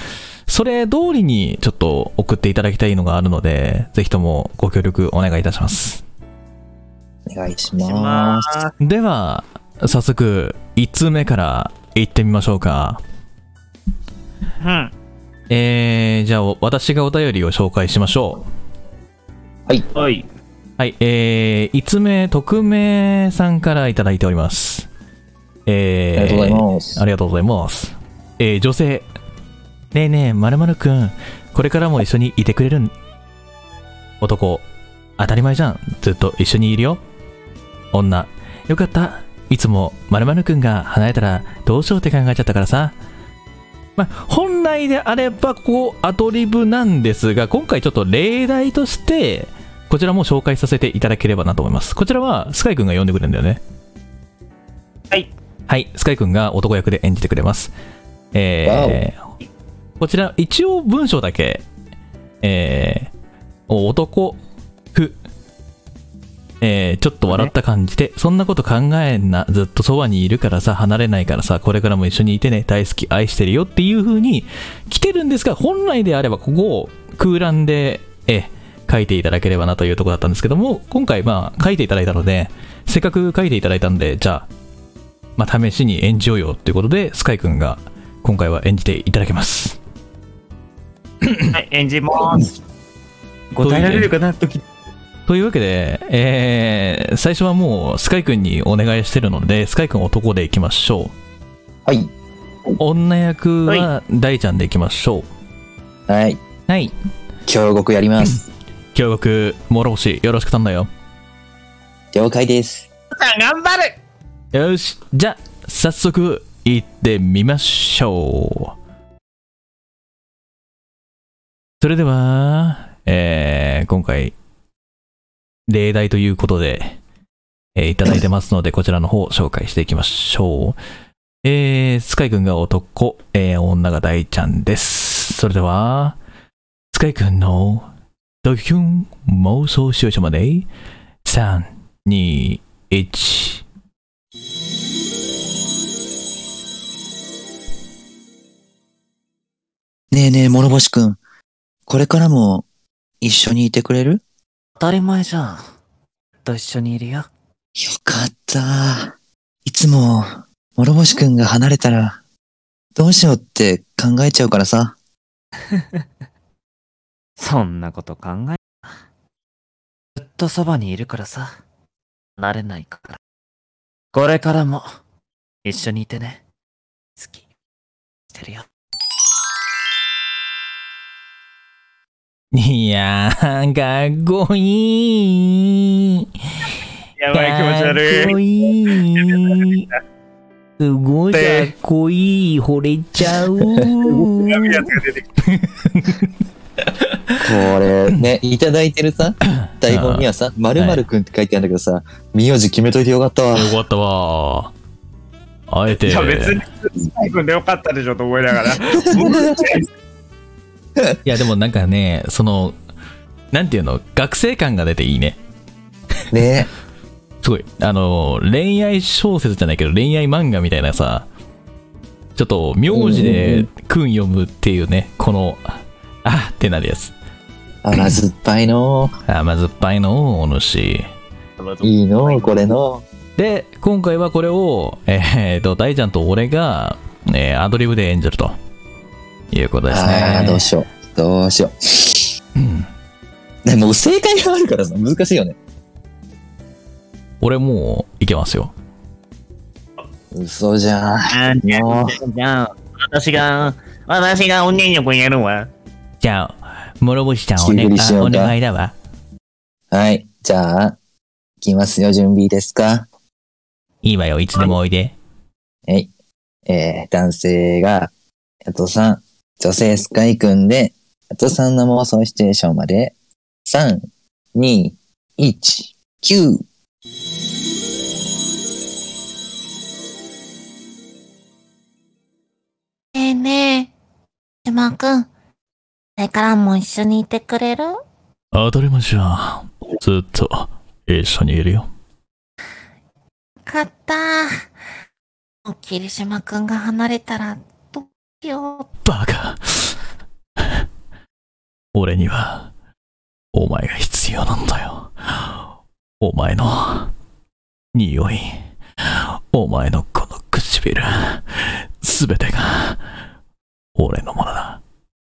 それ通りにちょっと送っていただきたいのがあるので、ぜひともご協力お願いいたします。お願いししま。ますす。では、早速、1通目から行ってみましょうか。うん。えー、じゃあ、私がお便りを紹介しましょう。はい。はい、えー、5つ目、匿名さんからいただいております。えー、ありがとうございますありがとうございます。えー、女性。ねえねえ、まるまるくん、これからも一緒にいてくれるん？男。当たり前じゃん。ずっと一緒にいるよ。女。よかった。いつもまるまるくんが離れたらどうしようって考えちゃったからさ。まあ、本来であれば、ここアドリブなんですが、今回ちょっと例題として、こちらも紹介させていただければなと思います。こちらはスカイくんが呼んでくれるんだよね。はい。はい、スカイくんが男役で演じてくれます。えー、こちら、一応文章だけ、えー、男、ふ、えー、ちょっと笑った感じで、そんなこと考えんな、ずっとそばにいるからさ、離れないからさ、これからも一緒にいてね、大好き、愛してるよっていう風に来てるんですが、本来であればここを空欄で、えー、書いていただければなというところだったんですけども、今回まあ書いていただいたので、せっかく書いていただいたんで、じゃあ、まあ試しに演じようよっていうことで、スカイくんが今回は演じていただけます。はい、演じます。答えられるかな、時。というわけで、えー、最初はもうスカイくんにお願いしてるので、スカイくん男でいきましょはい。う。女役は大ちゃんでいきましょはい。う。はい。協力やります。協力、諸星、よろしく頼んだよ。了解です。頑張るよし、じゃあ、早速、行ってみましょう。それでは、えー、今回、例題ということで、えーいただいてますので、[laughs] こちらの方紹介していきましょう。えー、スカイくんが男、えー、女が大ちゃんです。それでは、スカイくんのドキュン妄想視聴者まで、3、2、1。ねえねえ、諸星くん。これからも一緒にいてくれる？たり前じゃん。と一緒にいるよ。かった。いつも、諸星くんが離れたら、どうしようって考えちゃうからさ。[laughs] そんなこと考え。ずっとそばにいるからさ。慣れないから。これからも、一緒にいてね。好き。してるよ。いやー、かっこいい。やばい、気持ち悪い。かっこいい。すごいかっこいい。惚れちゃう。これ、ね、いただいてるさ、[coughs] 台本にはさ、〇〇くんって書いてあるんだけどさ、名字決めといてよかったわ。よかったわ。あえて。た。いや、別に、最後でよかったでしょと思いながら。[laughs] [laughs] いや、でもなんかね、その、なんていうの、学生感が出ていいね。ね [laughs] すごい。あの、恋愛小説じゃないけど、恋愛漫画みたいなさ、ちょっと、名字で訓読むっていうね、この、あってなるやつ。甘酸っぱいの。甘酸っぱいのお主。いいの、これの。で、今回はこれを、えー、と、大ちゃんと俺が、えーアドリブで演じるということですね。ああ、どうしよう。どうしようんう。でも正解があるからさ、難しいよね。俺もういけますよ。嘘じゃん。あじゃもあ、じゃあ、私が、私がおねん力やるわ。じゃあ、諸星ちゃんおねあお願いだわ。はい。じゃあ、いきますよ。準備ですかいいわよ、いつでもおいで。はい。えー、男性が、ヤトさん、女性スカイくんで、ヤトさんの妄想シチュエーションまで、3、2、1、9。ねえねえ、島くん、これからも一緒にいてくれる？当たり前じゃん。ずっと一緒にいるよ。かった。もう霧島くんが離れたら、よう。バカ。俺には、お前が必要なんだよ。お前の、匂い。お前のこの唇。すべてが、俺のものだ。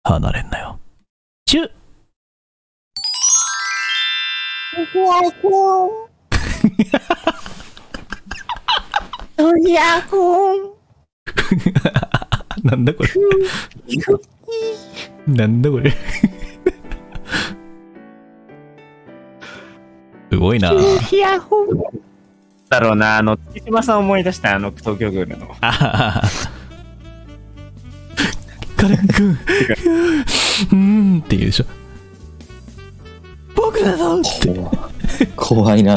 離れんなよ。チュッ。[laughs] [laughs] [laughs] [laughs] なんだこれ。なんだこれ。すごいな。ヒヤホン。だろうな、あの、月島さん思い出した、あの、東京グールの。あカレン君、うーんって言うでしょ。僕だぞって。怖いな。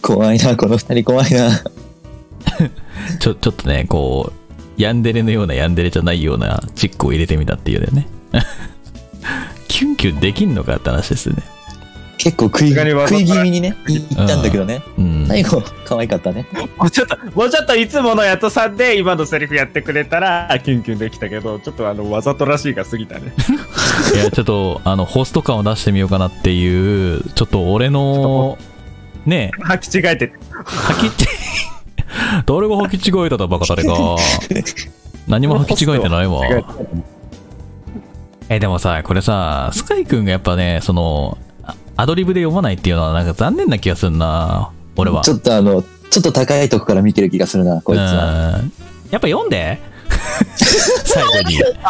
怖いな。この二人怖いな。[laughs] ちょ、ちょっとね、こう、ヤンデレのようなヤンデレじゃないようなチックを入れてみたっていうね。[laughs] キュンキュンできんのかって話ですよね。結構食い、食い気味にね、い言ったんだけどね。うん。最後、可愛かったね。もうちょっと、もうちょっといつものヤトさんで今のセリフやってくれたら、キュンキュンできたけど、ちょっとあの、わざとらしいが過ぎたね。[laughs] いや、ちょっと、あの、ホスト感を出してみようかなっていう、ちょっと俺の、ね履き違えてて。履き違え、誰が履き違えただバカ誰が。[laughs] 何も履き違えてないわ。え、でもさ、これさ、スカイ君がやっぱね、その、あアドリブで読まないっていうのはなんか残念な気がするな、俺は。ちょっとあの、ちょっと高いとこから見てる気がするな、こいつは。うんやっぱ読んで [laughs] 最後に。時間が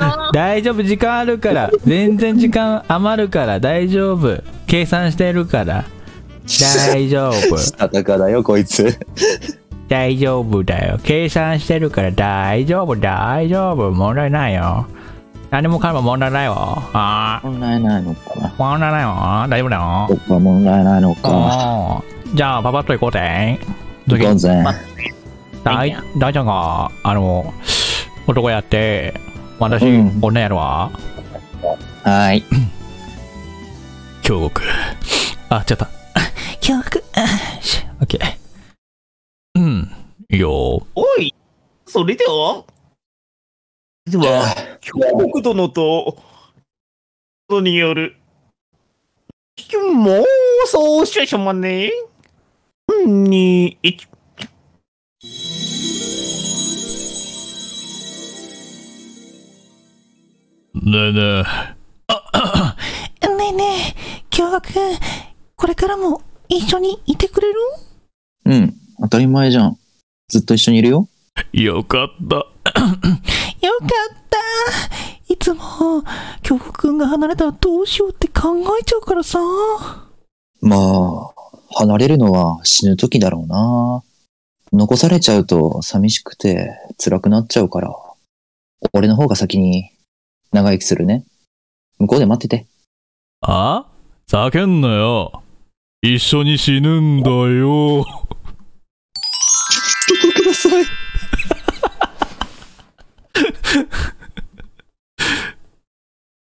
ないの。大丈夫、時間あるから。全然時間余るから大丈夫。計算してるから。大丈夫。したたかだよ、こいつ。[laughs] 大丈夫だよ。計算してるから大丈夫、大丈夫。問題ないよ。何もかも問題ないよ。あ問題ないのか問題ないよ。大丈夫だよど。っか問題ないのか。うんじゃあ、パパッと行こうぜ。行こうぜ。大大ちゃんが、あの、男やって、私、うん女やるわ。はい。[clears throat] 京極。あ、違った。京極。オッケー。うん。いいよ。おい、それではでは、京極殿と、殿による、妄想シチュエーションまで、2、1、ねえねえ。ねえねえ、京極くん、これからも一緒にいてくれる？うん。当たり前じゃん。ずっと一緒にいるよ。よかった。[coughs] よかった。いつも、京極くんが離れたらどうしようって考えちゃうからさ。まあ、離れるのは死ぬ時だろうな。残されちゃうと寂しくて辛くなっちゃうから、俺の方が先に長生きするね。向こうで待ってて。あ？叫んなよ。一緒に死ぬんだよ。ください。[laughs] っ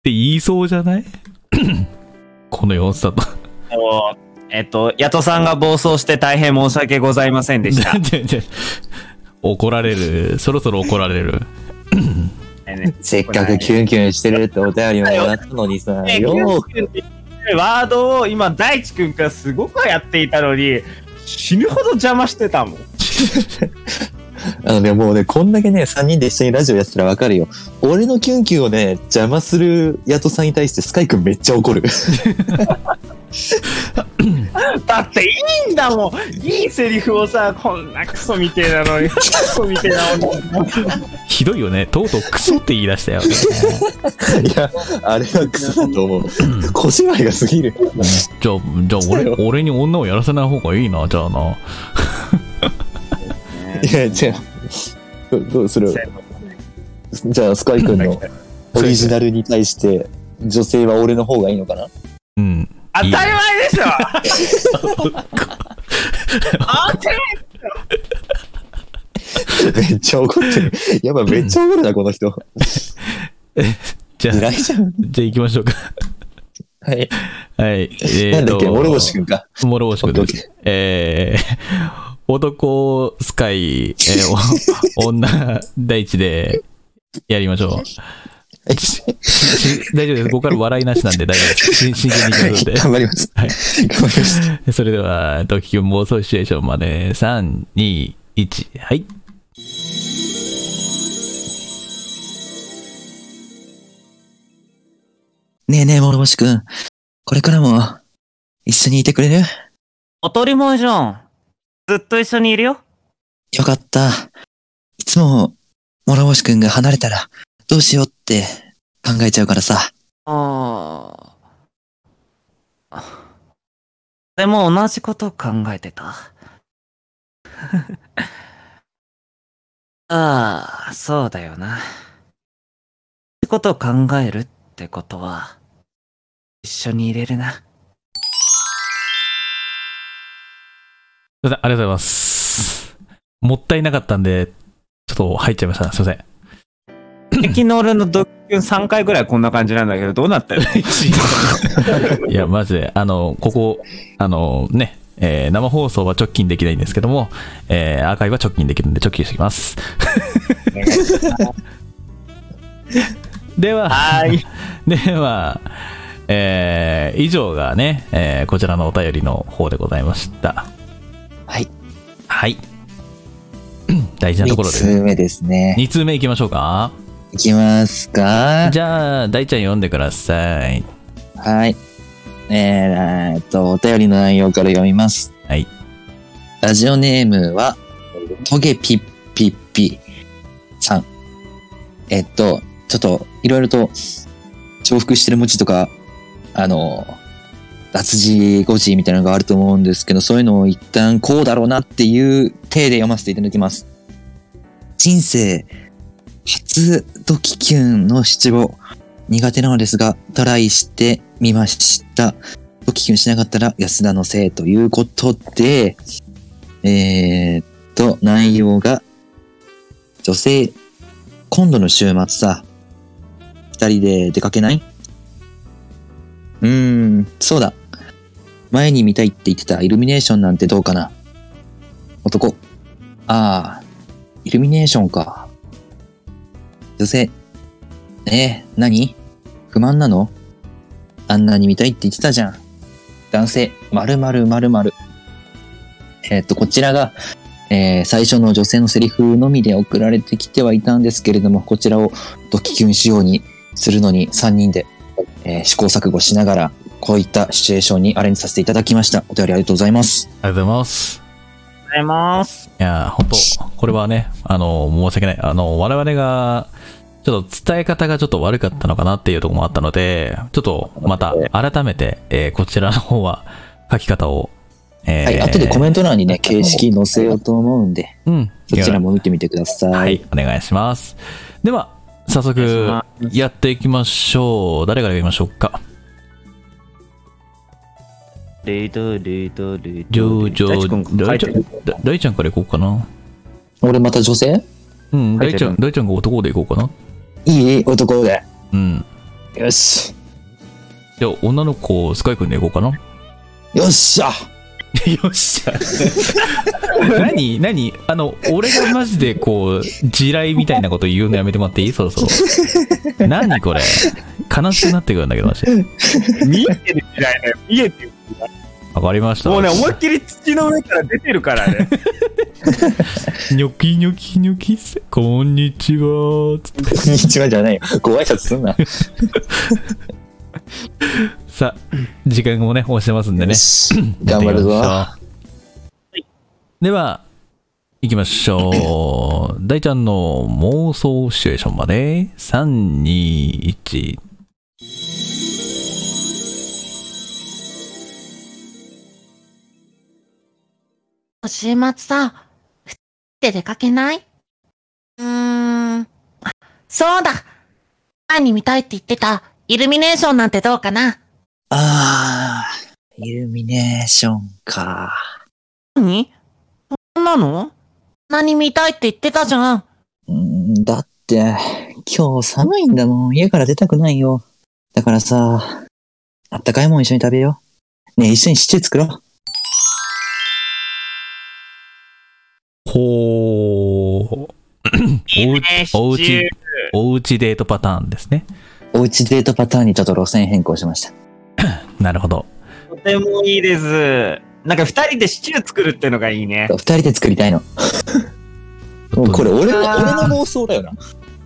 て言いそうじゃない？[coughs] この様子だと。えっと、ヤトさんが暴走して大変申し訳ございませんでした。[laughs] 怒られる。そろそろ怒られる。[laughs] せっかくキュンキュンしてるってお便りももらったのにさ、ねようワードを今、大地君がすごくやっていたのに、死ぬほど邪魔してたもん。[laughs] あのね、もうね、こんだけね、3人で一緒にラジオやってたらわかるよ。俺のキュンキュンをね、邪魔するヤトさんに対してスカイくんめっちゃ怒る。[laughs] [laughs] だっていいんだもんいいセリフをさ、こんなクソみてえなのに、クソみてえな女ひどいよね。とうとうクソって言い出したよ、ね。[laughs] いや、あれはクソだと思う。小芝居が過ぎる。じゃあ、じゃあ俺、俺に女をやらせない方がいいな、じゃあな。[laughs] いや、じゃあ、どどうする？じゃあ、スカイくんのオリジナルに対して、女性は俺の方がいいのかな？うん。当たり前でしょ当たりめっちゃ怒ってる。やばい、めっちゃ怒るな、この人。じゃあ、偉いじゃん。じゃあ行きましょうか。はい。はい。えーとなんだっけ、諸星くんか。諸星君です。えー、[laughs] 男スカイ、えーお女大地でやりましょう。し [laughs] 大丈夫です。ここから笑いなしなんで大丈夫です。真 [laughs] 真剣にいきますので。頑張ります。はい頑張ります。それでは、ドキキュン妄想シチュエーションまで、3、2、1、はい。ねえねえ、諸星くん。これからも、一緒にいてくれる？当たり前じゃん。ずっと一緒にいるよ。よかった。いつも、諸星くんが離れたら、どうしようって考えちゃうからさ。ああ。でも同じこと考えてた？[laughs] ああ、そうだよな。同じこと考えるってことは、一緒にいれるな。すいません、ありがとうございます。もったいなかったんで、ちょっと入っちゃいました。すいません。昨日俺のドッキュン3回ぐらいこんな感じなんだけど、どうなったよ。[laughs] いや、マジで、あの、ここ、あの、ね、えー生放送は直近できないんですけども、えーアーカイブは直近できるんで直近してきます。[laughs] では、はい。[laughs] では、えー以上がね、えーこちらのお便りの方でございました。はい。はい。[clears throat] 大事なところで、三つ目ですね。2通目いきましょうか。いきますかじゃあ、大ちゃん読んでください。はい。えー、っと、お便りの内容から読みます。はい。ラジオネームは、トゲピッピッピさん。えっと、ちょっと、いろいろと重複してる文字とか、あの、脱字誤字みたいなのがあると思うんですけど、そういうのを一旦こうだろうなっていう体で読ませていただきます。人生初ドキキュンの七五。苦手なのですが、トライしてみました。ドキキュンしなかったら安田のせいということで、えー、っと、内容が、女性、今度の週末さ、二人で出かけない？うーん、そうだ。前に見たいって言ってたイルミネーションなんてどうかな？男。ああ、イルミネーションか。女性。えー、何？不満なの？あんなに見たいって言ってたじゃん。男性、〇〇〇〇。えっと、こちらが、えー最初の女性のセリフのみで送られてきてはいたんですけれども、こちらをドキキュン仕様にするのに3人で、えー試行錯誤しながら、こういったシチュエーションにアレンジさせていただきました。お便りありがとうございます。ありがとうございます。ございます。いや、本当これはね、あの、申し訳ない。あの、我々が、ちょっと伝え方がちょっと悪かったのかなっていうところもあったので、ちょっとまた改めて、えーこちらの方は書き方を、えーはい、後でコメント欄にね、形式載せようと思うんで、うん。そちらも見てみてください。はい、お願いします。では、早速やっていきましょう。誰からやりましょうか？レイドレイドレイじゃあ、じゃ大地君あ、大ちゃん書いだ大ちゃんからいこうかな。俺また女性？うん、書いてる大ちゃん、大ちゃんが男でいこうかな。いい男で。うん。よし。じゃあ、女の子、スカイ君で行こうかな。よっしゃ [laughs] よっしゃ。[laughs] 何何？あの、俺がマジでこう、地雷みたいなこと言うのやめてもらっていい？そろそろ。[laughs] 何これ？悲しくなってくるんだけど、マジで。見えてる時代だよ。見えてる。わかりました。もうね、思いっきり土の上から出てるからね。[laughs] ニョキニョキニョキせ、こんにちは。つってこんにちはじゃないよ。ご挨拶すんな。[laughs] さあ、時間もね、押してますんでね頑張るぞ。では、行きましょう。大ちゃんの妄想シチュエーションまで、3、週末さ、ふって出かけない？うーん。あそうだ前に見たいって言ってた、イルミネーションなんてどうかな？あー、イルミネーションか。何？そんなの？何見たいって言ってたじゃん。うんだって、今日寒いんだもん。家から出たくないよ。だからさ、あったかいもん一緒に食べよう。ねえ、一緒にシチュー作ろう。ほー。おうおうち、おうちデートパターンですね。おうちデートパターンにちょっと路線変更しました。[coughs] なるほど。とてもいいです。なんか二人でシチュー作るってのがいいね。二人で作りたいの。もうこれ俺の、俺の妄想だよな。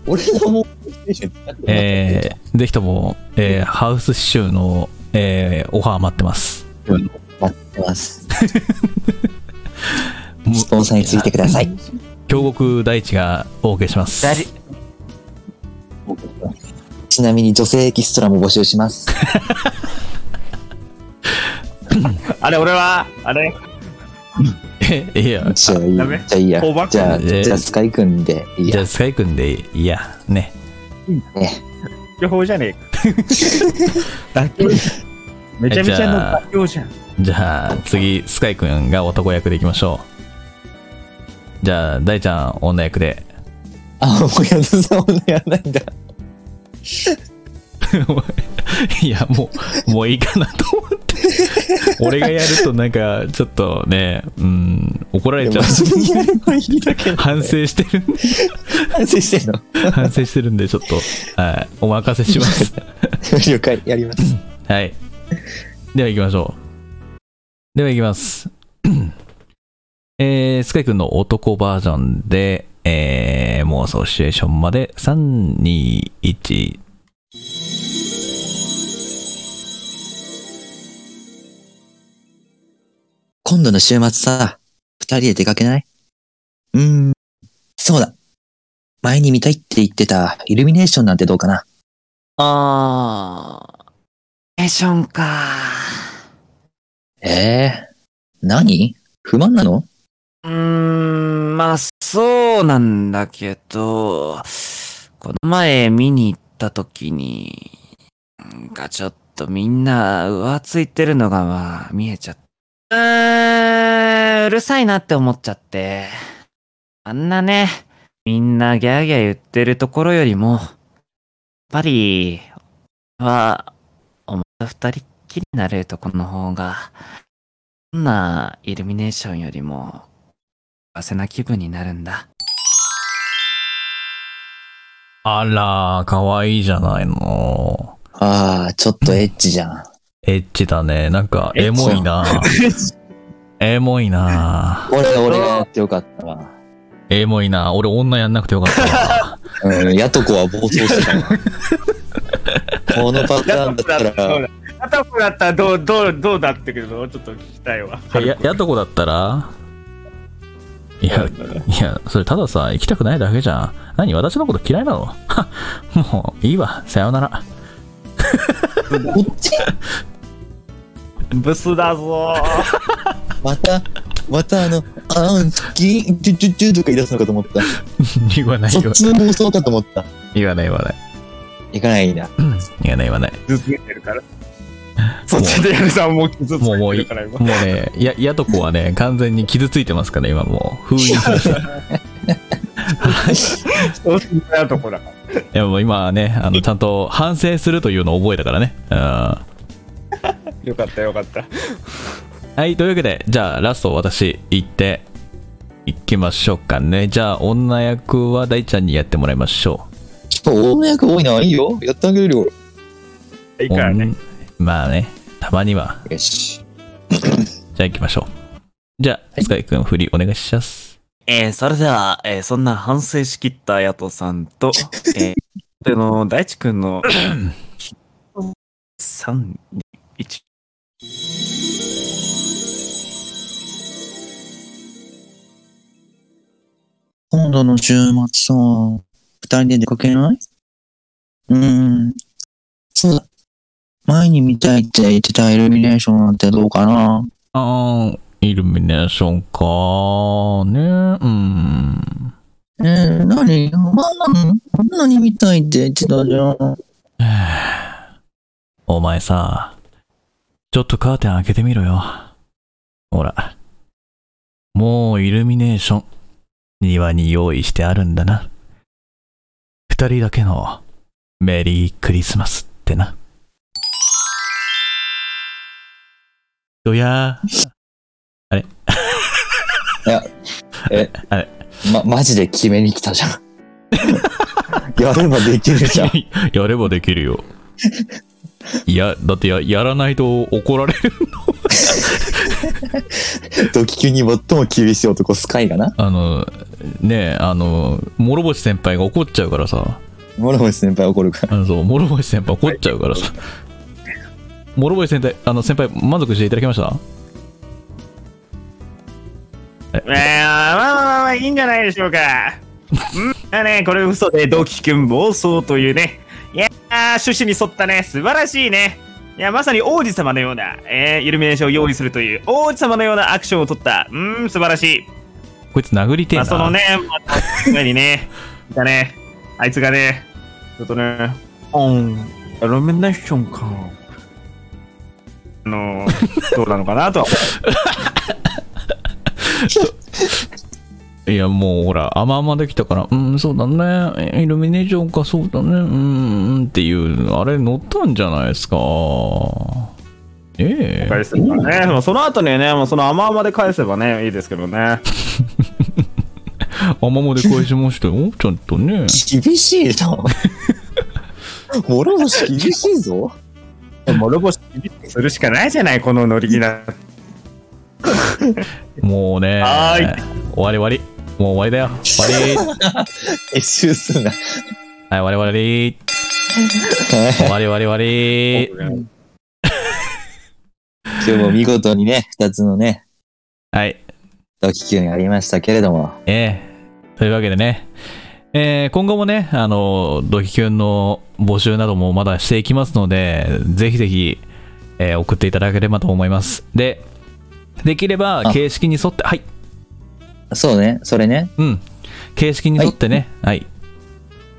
俺の妄想えー、ぜひとも、えーハウスシチューの、えーオファー待ってます。待ってます。[laughs] もスポンサーについてください。京極大地がお受けします。ちなみに女性エキストラも募集します。[laughs] あれ、俺は、あれ、[laughs] えいや、じゃあいい。じゃあいいや。じゃあ、えーじゃあスカイくんでいいやじゃあ。スカイ君でいいや、ね。ね。情報じゃねえか。[laughs] めちゃめちゃの妥協じゃん。じゃあ次、スカイ君が男役でいきましょう。じゃあ、大ちゃん女役で。あ、もうやずさん女やらないんだ。[laughs] いや、もう、もういいかなと思って。[laughs] 俺がやるとなんか、ちょっとね、うん、怒られちゃう。反省してるんで、反省してんの？反省してるんで、ちょっと、はい、お任せします。[laughs] 了解、やります。はい。では行きましょう。では行きます。えー、スカイ君の男バージョンで、えー、妄想シチュエーションまで、3、2、1。今度の週末さ、二人で出かけない？うーん、そうだ。前に見たいって言ってたイルミネーションなんてどうかな？あー。エーションか。ええ何？不満なの？うーん、まあ、そうなんだけど、この前見に行った時に、なんかちょっとみんな浮ついてるのがまあ見えちゃった。うーん、うるさいなって思っちゃって。あんなね、みんなギャーギャー言ってるところよりも、やっぱり、は、お前と二人っきりになれるとこの方が、どんなイルミネーションよりも、せな気分になるんだ。あら、かわいいじゃないの。ああ、ちょっとエッチじゃん。エッチだね。なんか、エモいな。[laughs] エモいな。俺、俺がやってよかったわ。エモいな。俺女やんなくてよかったわ。うん、やとこは暴走してたわ。[laughs] このパターンだったら、あたこだったらどう、どう、どうだったけど、ちょっと聞きたいわ。や、やとこだったら？いや、いや、それたださ、行きたくないだけじゃん。何私のこと嫌いなの？は [laughs] もう、いいわ。さようなら。こっち？ブスだぞー。また、またあの、あーん、好き、チュチュチュとか言い出すのかと思った。[laughs] 言わないそよっ。ちの妄想かと思った。言わない言わない。行かないんだ。言わない言わない。傷ついてるから。[laughs] そっちでやるさんもう傷ついもうもういい。てるから今。もうね、や、やとこはね、完全に傷ついてますから、今もう。封印しました。そうすんなとこだから。いやもう今はね、あのちゃんと反省するというのを覚えたからね。うんよかったよかった。はい、というわけで、じゃあラスト私行っていきましょうかね。じゃあ女役は大ちゃんにやってもらいましょ女役多いな。いいよ。やってあげるよ。いいうからね。うんまあね、たまには。よし。[laughs] じゃあ行きましょう。じゃあ、スカイ君振りお願いします。えー、それでは、えー、そんな反省しきったヤトさんと、[laughs] えー、での、大地く [clears throat] んの、3、1。今度の週末さ、二人で出かけない？うーん。そうだ。前に見たいって言ってたイルミネーションなんてどうかな？あー、イルミネーションかね。うん。えー、何？まあ、あんなに見たいって言ってたじゃん。[sighs] お前さ、ちょっとカーテン開けてみろよ。ほら。もうイルミネーション、庭に用意してあるんだな。二人だけのメリークリスマスってな。どやいや、え、あれま、マジで決めに来たじゃん。やればできるじゃん。やればできるよ。いや、だってややらないと怒られる。[laughs] ドキキュに最も厳しい男、スカイがな。あの、ねえ、あの、諸星先輩が怒っちゃうからさ。諸星先輩怒るから。あのそう、諸星先輩怒っちゃうからさ。諸星先輩、あの、先輩、満足していただけました？えー、まあまあまあまあ、いいんじゃないでしょうか。[laughs] うん、まあね、これ嘘で、同期くん妄想というね。いやー、趣旨に沿ったね、素晴らしいね。いや、まさに王子様のような、えー、イルミネーションを用意するという、王子様のようなアクションを取った。うーん、素晴らしい。こいつ殴りてえな。まあ、そのね、まあ、にね、[laughs] だね、あいつがね、ちょっとね、うん、イルミネーションか。あのー、どうなのかなとは。[laughs] いや、もうほら、甘々できたから、うん、そうだね、イルミネーションか、そうだね、うん、うんっていう、あれ乗ったんじゃないですか。ええ返せばね、もうその後にね、もうその甘々で返せばね、いいですけどね。[laughs] 甘々で返しましたよ、ちゃんとね。[laughs] 厳しいじゃん。諸星厳しいぞ。諸星するしかないじゃない、この乗り気な。[laughs] もうね、はーい終わり終わり。もう終わりだよ。終わり。[laughs] 一周すんな。はい、終わり終わり。終わり終わり終わり。[laughs] 今日も見事にね、二つのね、はい。ドキキュンありましたけれども。ええというわけでね、えー今後もね、あの、ドキキュンの募集などもまだしていきますので、ぜひぜひ、えー送っていただければと思います。で、できればあ。形式に沿って、はい、そうね、それね。うん、形式に沿ってね、はい、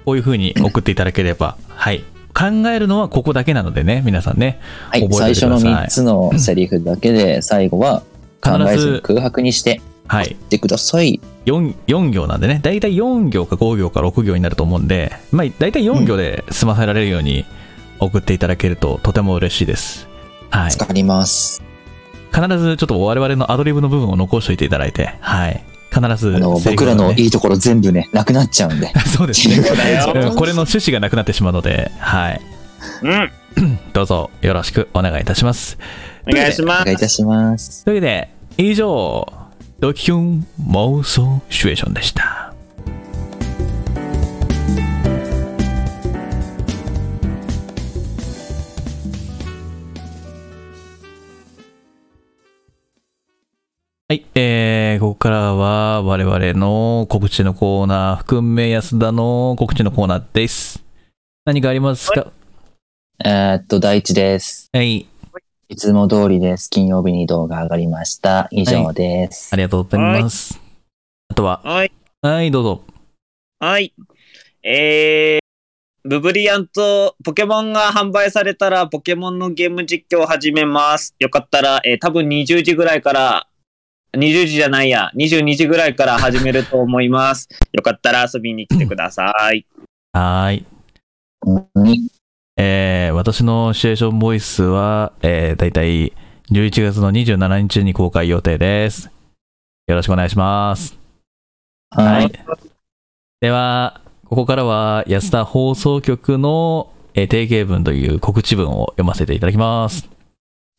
こういう風に送っていただければ、はい、考えるのはここだけなのでね、皆さんね、はい、覚えてください。3つのセリフだけで、最後は考えずに空白にして、はい、言ってください。4, 4行なんでね、だいたい4行か5行か6行になると思うんで、まあ、だいたい4行で済ませられるように送っていただけるととても嬉しいです。はい。使います。必ずちょっと我々のアドリブの部分を残しておいていただいて、はい。必ずあの、僕らのいいところ全部ね、なくなっちゃうんで。そうですね。これの趣旨がなくなってしまうので、はい。うん、どうぞよろしくお願いいたします。お願いしますお願いい。たします。というわけで、以上、ドキュン妄想シチュエーションでした。はい、えー、ここからは我々の告知のコーナー、含め安田の告知のコーナーです。何かありますか？えーっと、第一です。はい、いつも通りです。金曜日に動画上がりました。以上です。ありがとうございます。あとは、はい。はい、どうぞ。はい。えー、ブブリアンとポケモンが販売されたら、ポケモンのゲーム実況を始めます。よかったら、えー多分20時ぐらいから、20時じゃないや、22時ぐらいから始めると思います。よかったら遊びに来てください。はーい。うんえー私のシチュエーションボイスは、えー、だいたい11月の27日に公開予定です。よろしくお願いします。はい。では、ここからは安田放送局の、えー定型文という告知文を読ませていただきます。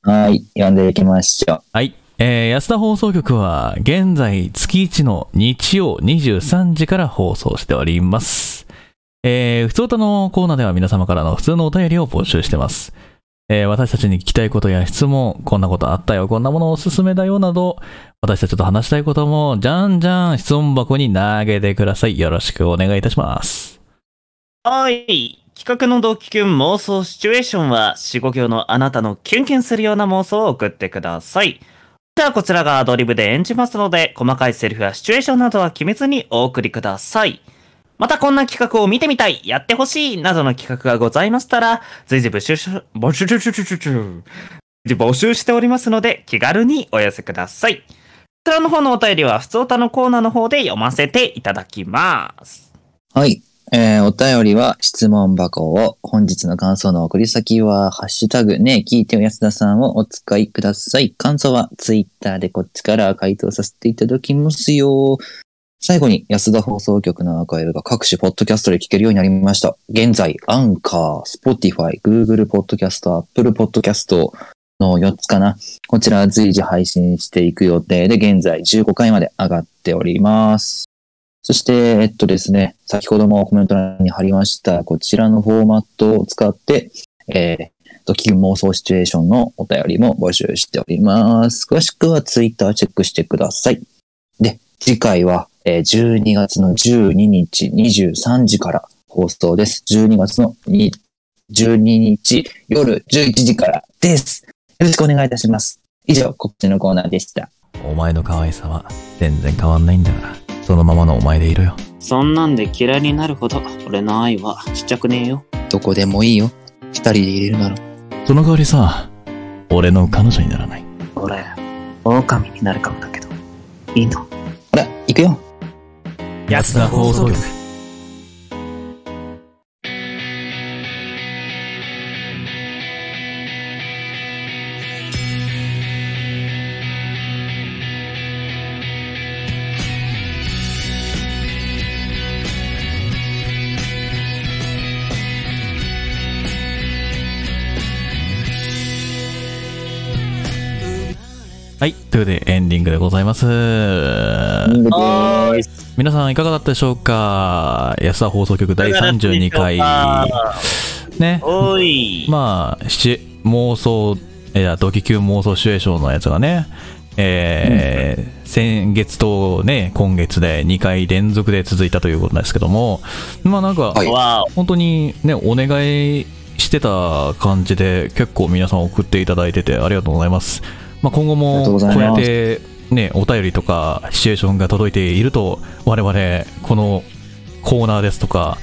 はい。読んでいきましょう。はい。えー安田放送局は現在月1の日曜23時から放送しております。えー、普通歌のコーナーでは皆様からの普通のお便りを募集してます。えー私たちに聞きたいことや質問、こんなことあったよ、こんなものおすすめだよなど、私たちと話したいことも、じゃんじゃん質問箱に投げてください。よろしくお願いいたします。はい。企画の同期キュン妄想シチュエーションは、4、5行のあなたのキュンキュンするような妄想を送ってください。じゃあこちらがアドリブで演じますので、細かいセリフやシチュエーションなどは決めずにお送りください。またこんな企画を見てみたい、やってほしい、などの企画がございましたら、随時募集し、募集、募集、しておりますので、気軽にお寄せください。こちらの方のお便りは、普通歌のコーナーの方で読ませていただきます。はい。えー、お便りは質問箱を、本日の感想の送り先は、ハッシュタグね、聞いてよ安田さんをお使いください。感想はツイッターでこっちから回答させていただきますよ。最後に安田放送局のアーカイブが各種ポッドキャストで聞けるようになりました。現在、 Anchor、Spotify、Google ポッドキャスト、Apple ポッドキャストの4つかな。こちら随時配信していく予定で、現在15回まで上がっております。そして、えっとですね、先ほどもコメント欄に貼りました、こちらのフォーマットを使って、えー、ドキュン妄想シチュエーションのお便りも募集しております。詳しくはツイッターチェックしてください。で、次回は、えー12月の12日23時から放送です。12月のに12日夜11時からです。よろしくお願いいたします。以上、告知のコーナーでした。お前の可愛さは全然変わんないんだから、そのままのお前でいろよ。そんなんで嫌いになるほど、俺の愛はちっちゃくねえよ。どこでもいいよ。二人で入れるなら。その代わりさ、俺の彼女にならない。俺、狼になるかもだけど、いいの？ほら、行くよ。安田放送局。はい。ということで、エンディングでございます。皆さんいかがだったでしょうか？安田放送局第32回。ね。おい。まあ、七妄想、いや、ドキキュン妄想シチュエーションのやつがね、えー先月とね、今月で2回連続で続いたということなんですけども、まあなんか、はいわ本当にね、お願いしてた感じで、結構皆さん送っていただいててありがとうございます。まあ、今後もこうやって、ね、お便りとかシチュエーションが届いていると、我々、このコーナーですとか、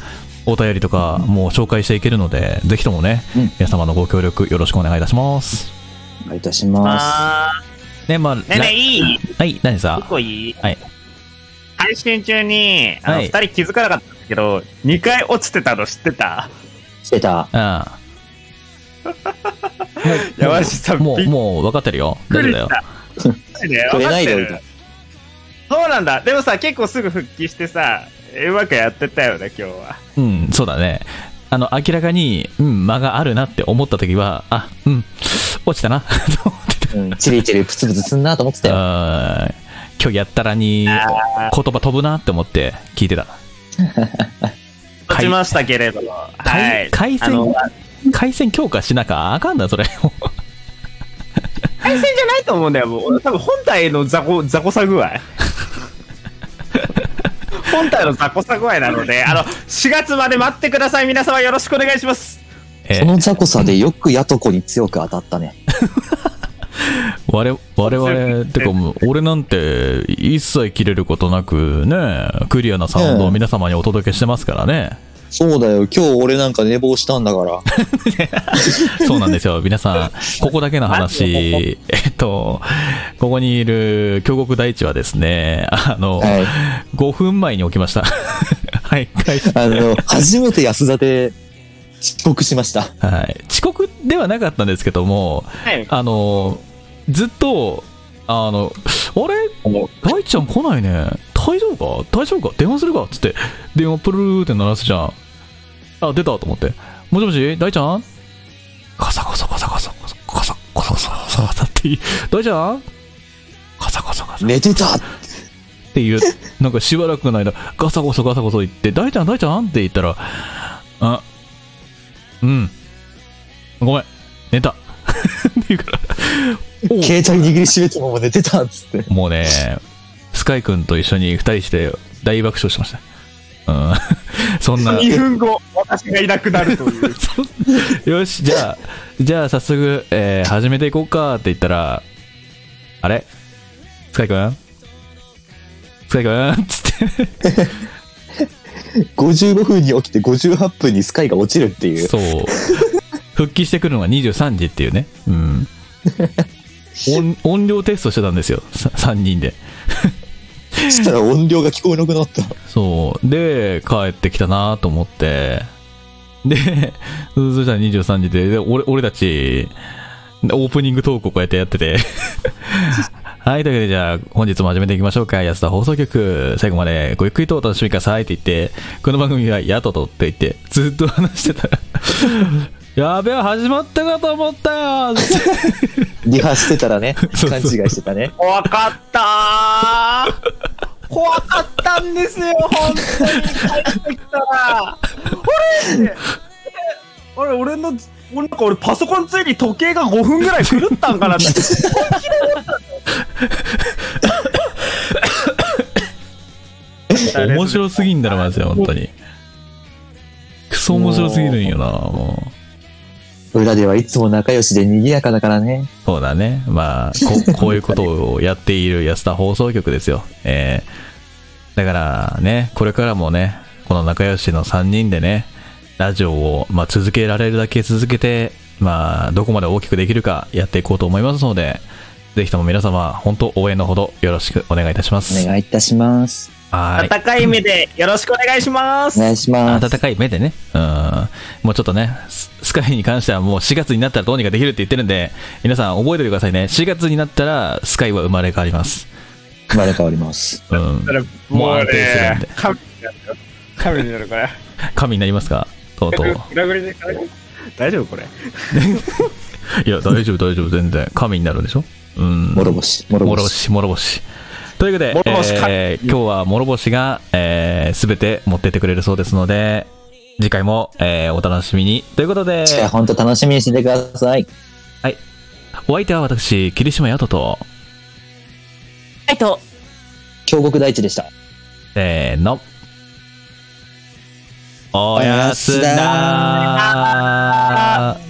お便りとかもう紹介していけるので、ぜひともね、うん皆様のご協力よろしくお願いいたします。お願いいたします。あね、まあ、ーねえねえ、いい？はい、何さ一個いいはい。配信中に、あの、はい二人気づかなかったけど、二回落ちてたの知ってた？してた。うん。[laughs] 山下さん、もう、もう分かってるよ。く大丈夫だよ。りした。ね触れないでおい分かってるそうなんだ。でもさ、結構すぐ復帰してさ、うまくやってたよね、今日は。うん、そうだね。あの、明らかに、うん、間があるなって思った時は、あ、うん、落ちたな、と思ってた。うん、チリチリプツプツすんなと思ってたよ。今日やったらに、言葉飛ぶなって思って聞いてた。[laughs] 落ちましたけれども。はい。回線回線強化しなかあかんだ、それ。対戦じゃないと思うんだよ、もう。多分本体の雑魚、雑魚さ具合。[laughs] 本体の雑魚さ具合なので、あの、4月まで待ってください。皆様よろしくお願いします。えその雑魚さでよくヤトコに強く当たったね。[laughs] 我々、我々、てかもう、[laughs] 俺なんて一切切れることなくね、クリアなサウンドを皆様にお届けしてますからね。そうだよ。今日俺なんか寝坊したんだから。[laughs] そうなんですよ。皆さん、ここだけの話、えっと、ここにいる京極大地はですね、あの、はい。5分前に起きました。[laughs] はい、開始あの、初めて安田で遅刻しました。はい。遅刻ではなかったんですけども、はい。あの、ずっと、あの、あれ？大ちゃん来ないね。大丈夫か？大丈夫か？電話するか？つって、電話プルーって鳴らすじゃん。あ、出たと思って。もしもし？大ちゃん？カサコソカサコソカサコソコソコソコソコソって大ちゃんカサコソカサ寝てたっていう、なんかしばらくの間、ガサゴソガサゴソ言って、大ちゃん大ちゃんって言ったら、あ、うん、ごめん、寝た。って言うから、お携帯握りしめたまま寝てたっつって。もうね、スカイ君と一緒に二人して大爆笑しました。うん、[laughs] そんな、2分後、私がいなくなるという。[laughs] よし、じゃあ、じゃあ早速、えー始めていこうかって言ったら、あれ？スカイ君？スカイ君？つって。[laughs] 55分に起きて58分にスカイが落ちるっていう。そう。復帰してくるのが23時っていうね。うん。音音量テストしてたんですよ。3人で。[laughs] そしたら音量が聞こえなくなった。そう。で、帰ってきたなと思って。で、そしたら23時で、で俺俺たち、オープニングトークをこうやってやってて。[laughs] はい、というわけでじゃあ本日も始めていきましょうか。安田放送局、最後までごゆっくりとお楽しみくださいって言って、この番組はヤトトって言って、ずっと話してたら、やべえ、始まったかと思ったよって [laughs] リハしてたらね、[laughs] 勘違いしてたね。怖かったー [laughs] 怖かったんですよ、本当に帰ってきたら。あれ？あれ、俺の、俺なんか俺パソコンついに時計が5分ぐらい狂ったんかなって。面白すぎんだろ、マジで、本当に。クソ面白すぎるんよな、もう。裏ではいつも仲良しで賑やかだからね。そうだね。まあ、こ [laughs] こういうことをやっている安田放送局ですよ。えーだからね、これからもね、この仲良しの3人でね、ラジオを、まあ、続けられるだけ続けて、まあ、どこまで大きくできるかやっていこうと思いますので、ぜひとも皆様、本当応援のほどよろしくお願いいたします。お願いいたします。はい。温かい目でよろしくお願いします。お願いします。温かい目でね、うん、もうちょっとね、ススカイに関してはもう4月になったらどうにかできるって言ってるんで、皆さん覚えておいてくださいね。4月になったらスカイは生まれ変わります。生まれ変わります。うんそ。れもうもう安定するんでね、神になるよ。神になるこれ。神になりますか？とうとう。裏繰りで大丈夫これ？[laughs] いや、大丈夫、大丈夫、全然。神になるでしょ？うん。諸星。諸星。諸星、諸星。というわけで、諸星かえー今日は諸星が、えー、全て持ってってくれるそうですので、次回も、えーお楽しみに。ということで、本当楽しみにしててください。お相手は私、霧島ヤトと、はいと、京極大地でした。せーの。おやすだー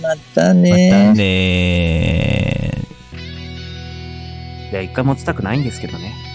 またまねたねー。いや、一回持ちたくないんですけどね。